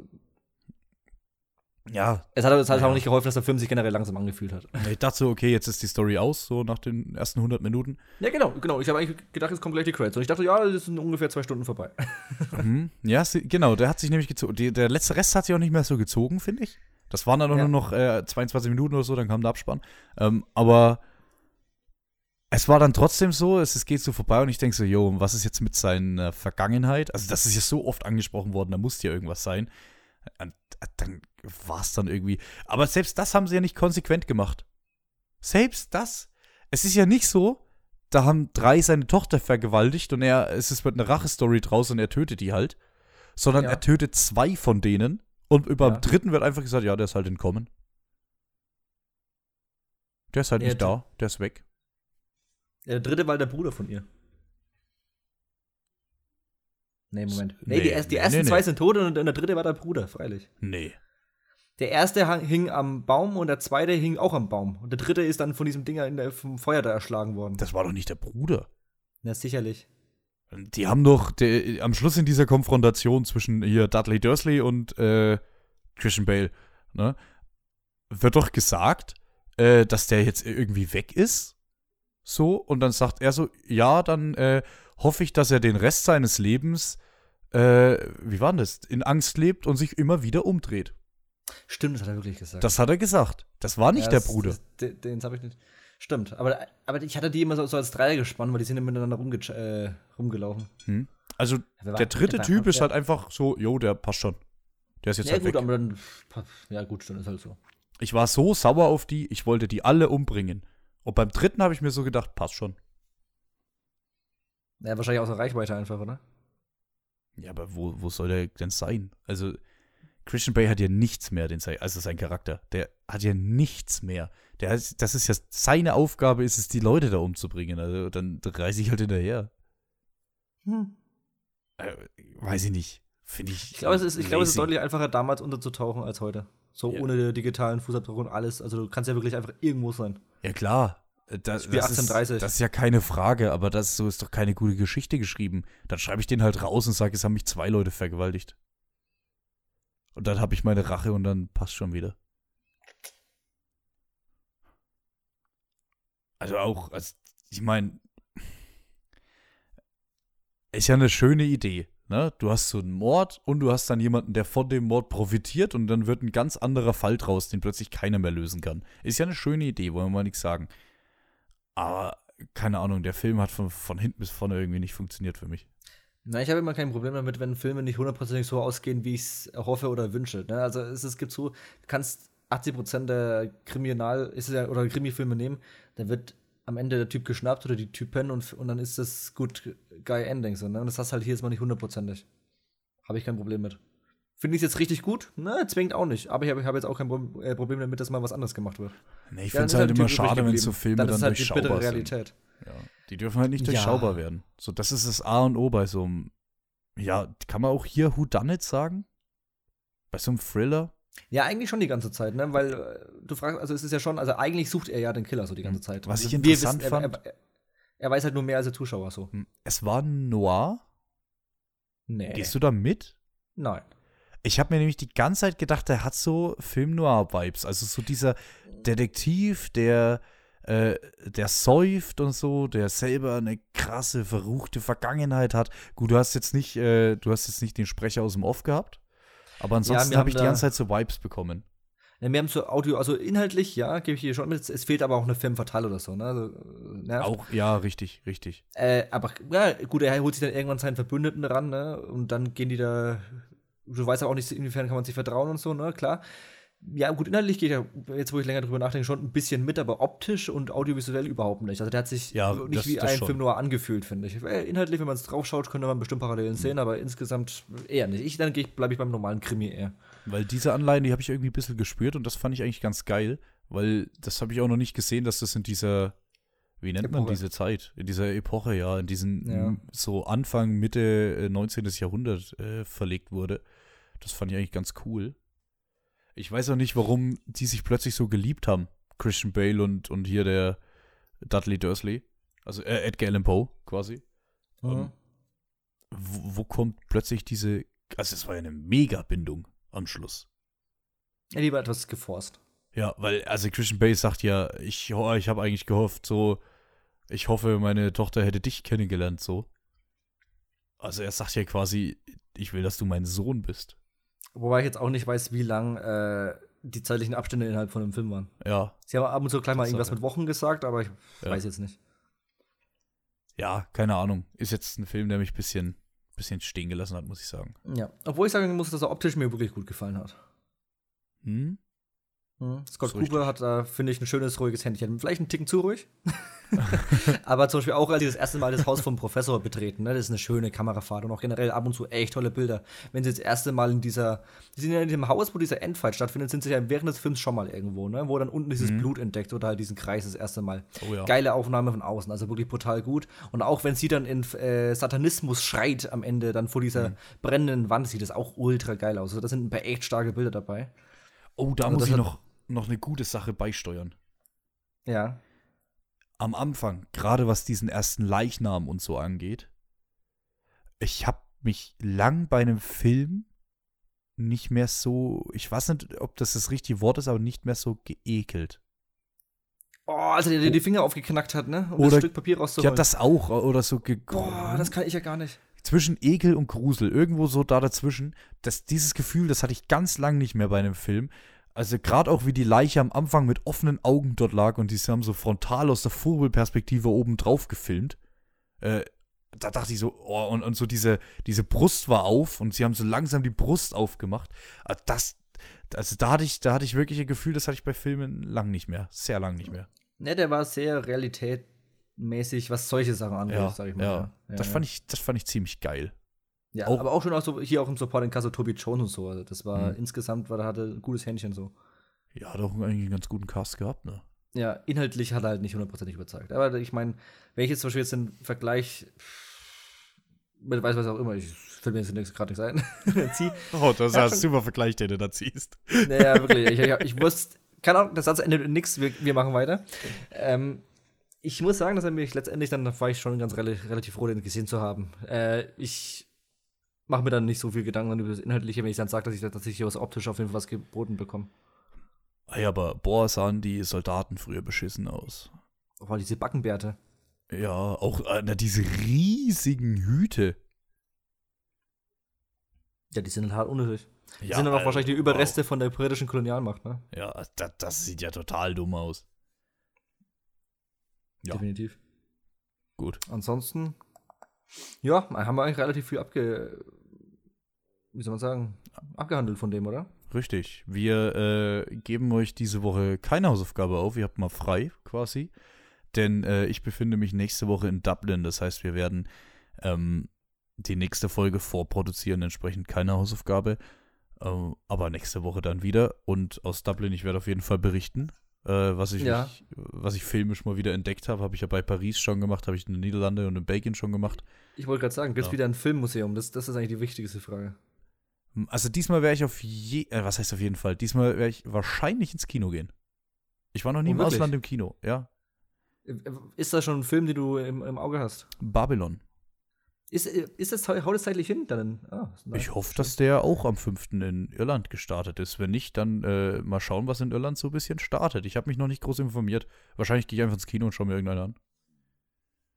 Ja,
es hat, es hat
Ja.
auch nicht geholfen, dass der Film sich generell langsam angefühlt hat.
ich dachte so, okay, jetzt ist die Story aus, so nach den ersten 100 Minuten.
Ja, genau, genau. Ich habe eigentlich gedacht, jetzt kommen gleich die Credits. Und ich dachte, ja, das sind ungefähr zwei Stunden vorbei.
mhm. Ja, genau, der hat sich nämlich gezogen. Der letzte Rest hat sich auch nicht mehr so gezogen, finde ich. Das waren dann
Ja.
nur noch äh, 22 Minuten oder so, dann kam der Abspann. Ähm, aber es war dann trotzdem so, es, es geht so vorbei und ich denke so, yo, was ist jetzt mit seiner Vergangenheit? Also, das ist ja so oft angesprochen worden, da muss ja irgendwas sein. Und äh, dann war es dann irgendwie. Aber selbst das haben sie ja nicht konsequent gemacht. Selbst das. es ist ja nicht so, da haben drei seine Tochter vergewaltigt und er, es ist mit einer Rachestory draus und er tötet die halt. Sondern
Ja.
er tötet zwei von denen und über
Ja.
dem dritten wird einfach gesagt, ja, der ist halt entkommen. Der ist halt
Ja,
nicht da, der ist weg.
Der dritte war der Bruder von ihr. Nee, Moment. Nee,
Nee,
die, die
nee,
ersten
nee,
zwei sind tot und der dritte war der Bruder, freilich.
Nee.
Der erste hing am Baum und der zweite hing auch am Baum. Und der dritte ist dann von diesem Dinger in der, vom Feuer da erschlagen worden.
Das war doch nicht der Bruder.
Ja, sicherlich.
Die haben doch der, am Schluss in dieser Konfrontation zwischen hier Dudley Dursley und äh, Christian Bale, ne, wird doch gesagt, äh, dass der jetzt irgendwie weg ist. So, und dann sagt er so, ja, dann äh, hoffe ich, dass er den Rest seines Lebens, äh, wie war denn das, in Angst lebt und sich immer wieder umdreht.
Stimmt, das hat er wirklich gesagt.
Das hat er gesagt. Das war nicht
Ja,
der
das-
Bruder.
Das, den habe ich nicht. Stimmt, aber, aber ich hatte die immer so, so als Dreier gespannt, weil die sind immer miteinander rumge äh, rumgelaufen.
Hm? Also,
war-
der dritte
war-
Typ ist halt einfach so, jo, der passt schon. Der ist jetzt
Ja,
halt
gut,
weg.
aber dann. Ja, gut, dann ist halt so.
Ich war so sauer auf die, ich wollte die alle umbringen. Und beim dritten habe ich mir so gedacht, passt schon.
Ja, wahrscheinlich außer Reichweite einfach, oder?
Ja, aber wo, wo soll der denn sein? Also, Christian Bay hat ja nichts mehr, den, also sein Charakter. Der hat ja nichts mehr. Der hat, das ist ja seine Aufgabe, ist es, die Leute da umzubringen. Also, dann reise ich halt hinterher.
Hm.
Äh, weiß ich nicht. Finde ich.
Ich glaube, es ist, ich glaube, es ist deutlich einfacher, damals unterzutauchen als heute. So
Ja.
ohne digitalen Fußabdruck und alles. Also du kannst ja wirklich einfach irgendwo sein.
Ja, klar. Äh, Das,
Spiel
das,
1830.
Ist, das ist ja keine Frage, aber das so ist doch keine gute Geschichte geschrieben. Dann schreibe ich den halt raus und sage, es haben mich zwei Leute vergewaltigt. Und dann habe ich meine Rache und dann passt schon wieder. Also auch, also ich meine, ist ja eine schöne Idee. Ne? Du hast so einen Mord und du hast dann jemanden, der von dem Mord profitiert und dann wird ein ganz anderer Fall draus, den plötzlich keiner mehr lösen kann. Ist ja eine schöne Idee, wollen wir mal nichts sagen. Aber keine Ahnung, der Film hat von, von hinten bis vorne irgendwie nicht funktioniert für mich.
Na, ich habe immer kein Problem damit, wenn Filme nicht hundertprozentig so ausgehen, wie ich es hoffe oder wünsche. Ne? Also es, es gibt so, du kannst 80% der Kriminal ist es ja, oder Krimifilme nehmen, da wird am Ende der Typ geschnappt oder die Typen und, und dann ist das gut geil Ending so, ne? Und das hast halt hier jetzt mal nicht hundertprozentig. Habe ich kein Problem mit. Finde ich es jetzt richtig gut? Ne, zwingt auch nicht. Aber ich habe hab jetzt auch kein Pro- äh, Problem damit, dass mal was anderes gemacht wird.
Nee, ich
Ja, dann
finde es halt
der
immer schade, wenn so. Filme
dann
dann,
halt
durchschaubar sind.
Realität.
Ja, die dürfen halt nicht
Ja.
durchschaubar werden. So, das ist das A und O bei so einem, ja, kann man auch hier Who Done It sagen? Bei so einem Thriller?
Ja, eigentlich schon die ganze Zeit, ne? Weil äh, du fragst, also es ist ja schon, also eigentlich sucht er ja den Killer so die ganze Zeit.
Was ich
Also wir
interessant
wissen, er,
fand-
Er, er, er weiß halt nur mehr als der Zuschauer so.
Hm, Es war Noir.
Nee.
Gehst du da mit?
Nein.
Ich habe mir nämlich die ganze Zeit gedacht, der hat so Film-Noir-Vibes. Also so dieser Detektiv, der, äh, der säuft und so, der selber eine krasse, verruchte Vergangenheit hat. Gut, du hast jetzt nicht, äh, du hast jetzt nicht den Sprecher aus dem Off gehabt. Aber ansonsten
wir
habe ich die ganze Zeit so Vibes bekommen.
Ja, wir haben so Audio, also inhaltlich, ja, gebe ich hier schon mit. Es- fehlt aber auch eine Femme fatale oder so, ne? Also, äh, nervt.
Auch, ja, richtig, richtig.
Äh, aber ja, gut, er holt sich dann irgendwann seinen Verbündeten ran, ne? Und dann gehen die da. Du weißt aber auch nicht, inwiefern kann man sich vertrauen und so, ne? Klar. Ja, gut, inhaltlich geht er, jetzt wo ich länger drüber nachdenke, schon ein bisschen mit, aber optisch und audiovisuell überhaupt nicht. Also der hat sich
Ja,
nicht
das-
wie
das
ein
schon.
Film nur angefühlt, finde ich. Äh, Inhaltlich, wenn man es draufschaut, könnte man bestimmt Parallelen sehen, aber insgesamt eher nicht. Ich, dann bleibe ich beim normalen Krimi eher.
Weil diese Anleihen, die habe ich irgendwie ein bisschen gespürt und das fand ich eigentlich ganz geil, weil das habe ich auch noch nicht gesehen, dass das in dieser, wie nennt man
Epoche.
diese Zeit? In dieser Epoche, ja, in diesen
Ja.
so Anfang, Mitte äh, 19. Jahrhundert äh, verlegt wurde. Das fand ich eigentlich ganz cool. Ich weiß auch nicht, warum die sich plötzlich so geliebt haben. Christian Bale und, und hier der Dudley Dursley. Also äh, Edgar Allan Poe quasi. Ähm, wo, wo kommt plötzlich diese, also es war ja eine Mega-Bindung am Schluss.
Ja, lieber etwas geforst.
Ja, weil, also Christian Bale sagt ja, ich, ich habe eigentlich gehofft, so, ich hoffe, meine Tochter hätte dich kennengelernt, so. Also er sagt ja quasi, ich will, dass du mein Sohn bist.
Wobei ich jetzt auch nicht weiß, wie lang äh, die zeitlichen Abstände innerhalb von dem Film waren.
Ja,
Sie haben ab und zu gleich mal irgendwas mit Wochen gesagt, aber ich
Ja.
weiß jetzt nicht.
ja, keine Ahnung. Ist jetzt ein Film, der mich ein bisschen, bisschen stehen gelassen hat, muss ich sagen.
Ja. Obwohl ich sagen muss, dass er optisch mir wirklich gut gefallen hat.
Hm?
Mhm. Scott
So
Cooper hat da, finde ich, ein schönes, ruhiges Händchen. Vielleicht ein Ticken zu ruhig. Aber zum Beispiel auch, als sie das erste Mal das Haus vom Professor betreten, ne? das ist eine schöne Kamerafahrt und auch generell ab und zu echt tolle Bilder. Wenn sie das erste Mal in dieser, die sind ja in dem Haus, wo dieser Endfight stattfindet, sind sie ja während des Films schon mal irgendwo, ne? wo dann unten dieses Blut entdeckt oder halt diesen Kreis das erste Mal.
Oh ja.
Geile Aufnahme von außen, also wirklich brutal gut. Und auch wenn sie dann in äh, Satanismus schreit am Ende, dann vor dieser brennenden Wand, sieht das auch ultra geil aus. Also da sind ein paar echt starke Bilder dabei.
Oh, da
Also
muss ich noch, noch eine gute Sache beisteuern.
Ja.
Am Anfang, gerade was diesen ersten Leichnam und so angeht, ich habe mich lang bei einem Film nicht mehr so, ich weiß nicht, ob das das richtige Wort ist, aber nicht mehr so geekelt.
Oh, als er dir die Finger aufgeknackt hat, ne? Um
Oder-
das Stück Papier rauszuholen.
Ja, das auch, oder so
Boah, das kann ich ja gar nicht.
Zwischen Ekel und Grusel, irgendwo so da dazwischen, das, dieses Gefühl, das hatte ich ganz lang nicht mehr bei einem Film. Also gerade auch wie die Leiche am Anfang mit offenen Augen dort lag und die haben so frontal aus der Vogelperspektive oben drauf gefilmt. Äh, da dachte ich so, oh, und, und so diese, diese Brust war auf und sie haben so langsam die Brust aufgemacht. Ah, Das, also da hatte ich, da hatte ich wirklich ein Gefühl, das hatte ich bei Filmen lang nicht mehr. Sehr lang nicht mehr.
Ne, der war sehr realitätmäßig, was solche Sachen angeht,
Ja,
sag ich mal.
ja. Das fand ich, das fand ich ziemlich geil.
ja,
auch-
aber auch schon auch so hier auch im Support in Kasse Toby Jones und so. Also das war
Mhm.
insgesamt, war, hatte ein gutes Händchen so.
Ja, hat auch eigentlich einen ganz guten Cast gehabt, ne?
Ja, inhaltlich hat er halt nicht hundertprozentig überzeugt. Aber ich meine, wenn ich jetzt zum Beispiel jetzt den Vergleich mit weiß was auch immer, ich fällt mir jetzt nichts- gerade nichts ein,
Oh, das ist
Ja,
ein super Vergleich, den du da ziehst.
Naja, wirklich. Ich, ich, ich wusste, keine Ahnung, der Satz endet in nix, wir, wir machen weiter. Ähm, ich muss sagen, dass er mich letztendlich, dann war ich schon ganz rel relativ froh, den gesehen zu haben. Äh, ich mache mir dann nicht so viel Gedanken über das Inhaltliche, wenn ich dann sage, dass ich da tatsächlich aus optisch auf jeden Fall was geboten bekomme.
Ey, aber boah, sahen die Soldaten früher beschissen aus.
Oh, diese Backenbärte.
Ja, auch äh, na, diese riesigen Hüte.
Ja, die sind halt hart unnötig. Die
Ja,
sind dann auch
äh,
wahrscheinlich die Überreste von der britischen Kolonialmacht, ne?
Ja, das, das sieht ja total dumm aus. Ja.
Definitiv.
Gut.
Ansonsten, ja, haben wir eigentlich relativ viel abge. Wie soll man sagen? Abgehandelt von dem, oder?
Richtig. Wir äh, geben euch diese Woche keine Hausaufgabe auf. Ihr habt mal frei quasi. Denn äh, ich befinde mich nächste Woche in Dublin. Das heißt, wir werden ähm, die nächste Folge vorproduzieren. Entsprechend keine Hausaufgabe. Äh, aber nächste Woche dann wieder. Und aus Dublin, ich werde auf jeden Fall berichten. Äh, was, ich,
Ja.
was ich filmisch mal wieder entdeckt habe, habe ich ja bei Paris schon gemacht, habe ich in den Niederlanden und in Belgien schon gemacht.
Ich wollte gerade sagen, gibt es
Ja.
wieder ein Filmmuseum? Das, das ist eigentlich die wichtigste Frage.
Also diesmal wäre ich auf je, äh, was heißt auf jeden Fall? Diesmal werde ich wahrscheinlich ins Kino gehen. Ich war noch nie
Oh,
im
wirklich?
Ausland im Kino, ja.
Äh, Ist das schon ein Film, den du im, im Auge hast?
Babylon.
Ist, äh, ist das, haut es zeitlich hin? Dann, ah.
Ich hoffe, dass der auch am 5. in Irland gestartet ist. Wenn nicht, dann äh, mal schauen, was in Irland so ein bisschen startet. Ich habe mich noch nicht groß informiert. Wahrscheinlich gehe ich einfach ins Kino und schaue mir irgendeinen an.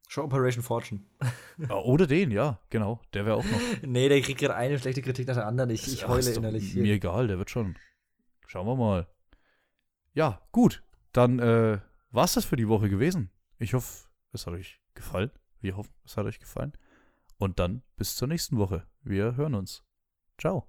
Schon Operation Fortune.
Ah, Oder den, ja, genau. Der wäre auch noch.
nee, der kriegt gerade eine schlechte Kritik nach der anderen. Ich, ich
Ach,
heule
doch
innerlich.
Mir egal, der wird schon. Schauen wir mal. Ja, gut. Dann äh, war es das für die Woche gewesen. Ich hoffe, es hat euch gefallen. Wir hoffen, es hat euch gefallen. Und dann bis zur nächsten Woche. Wir hören uns. Ciao.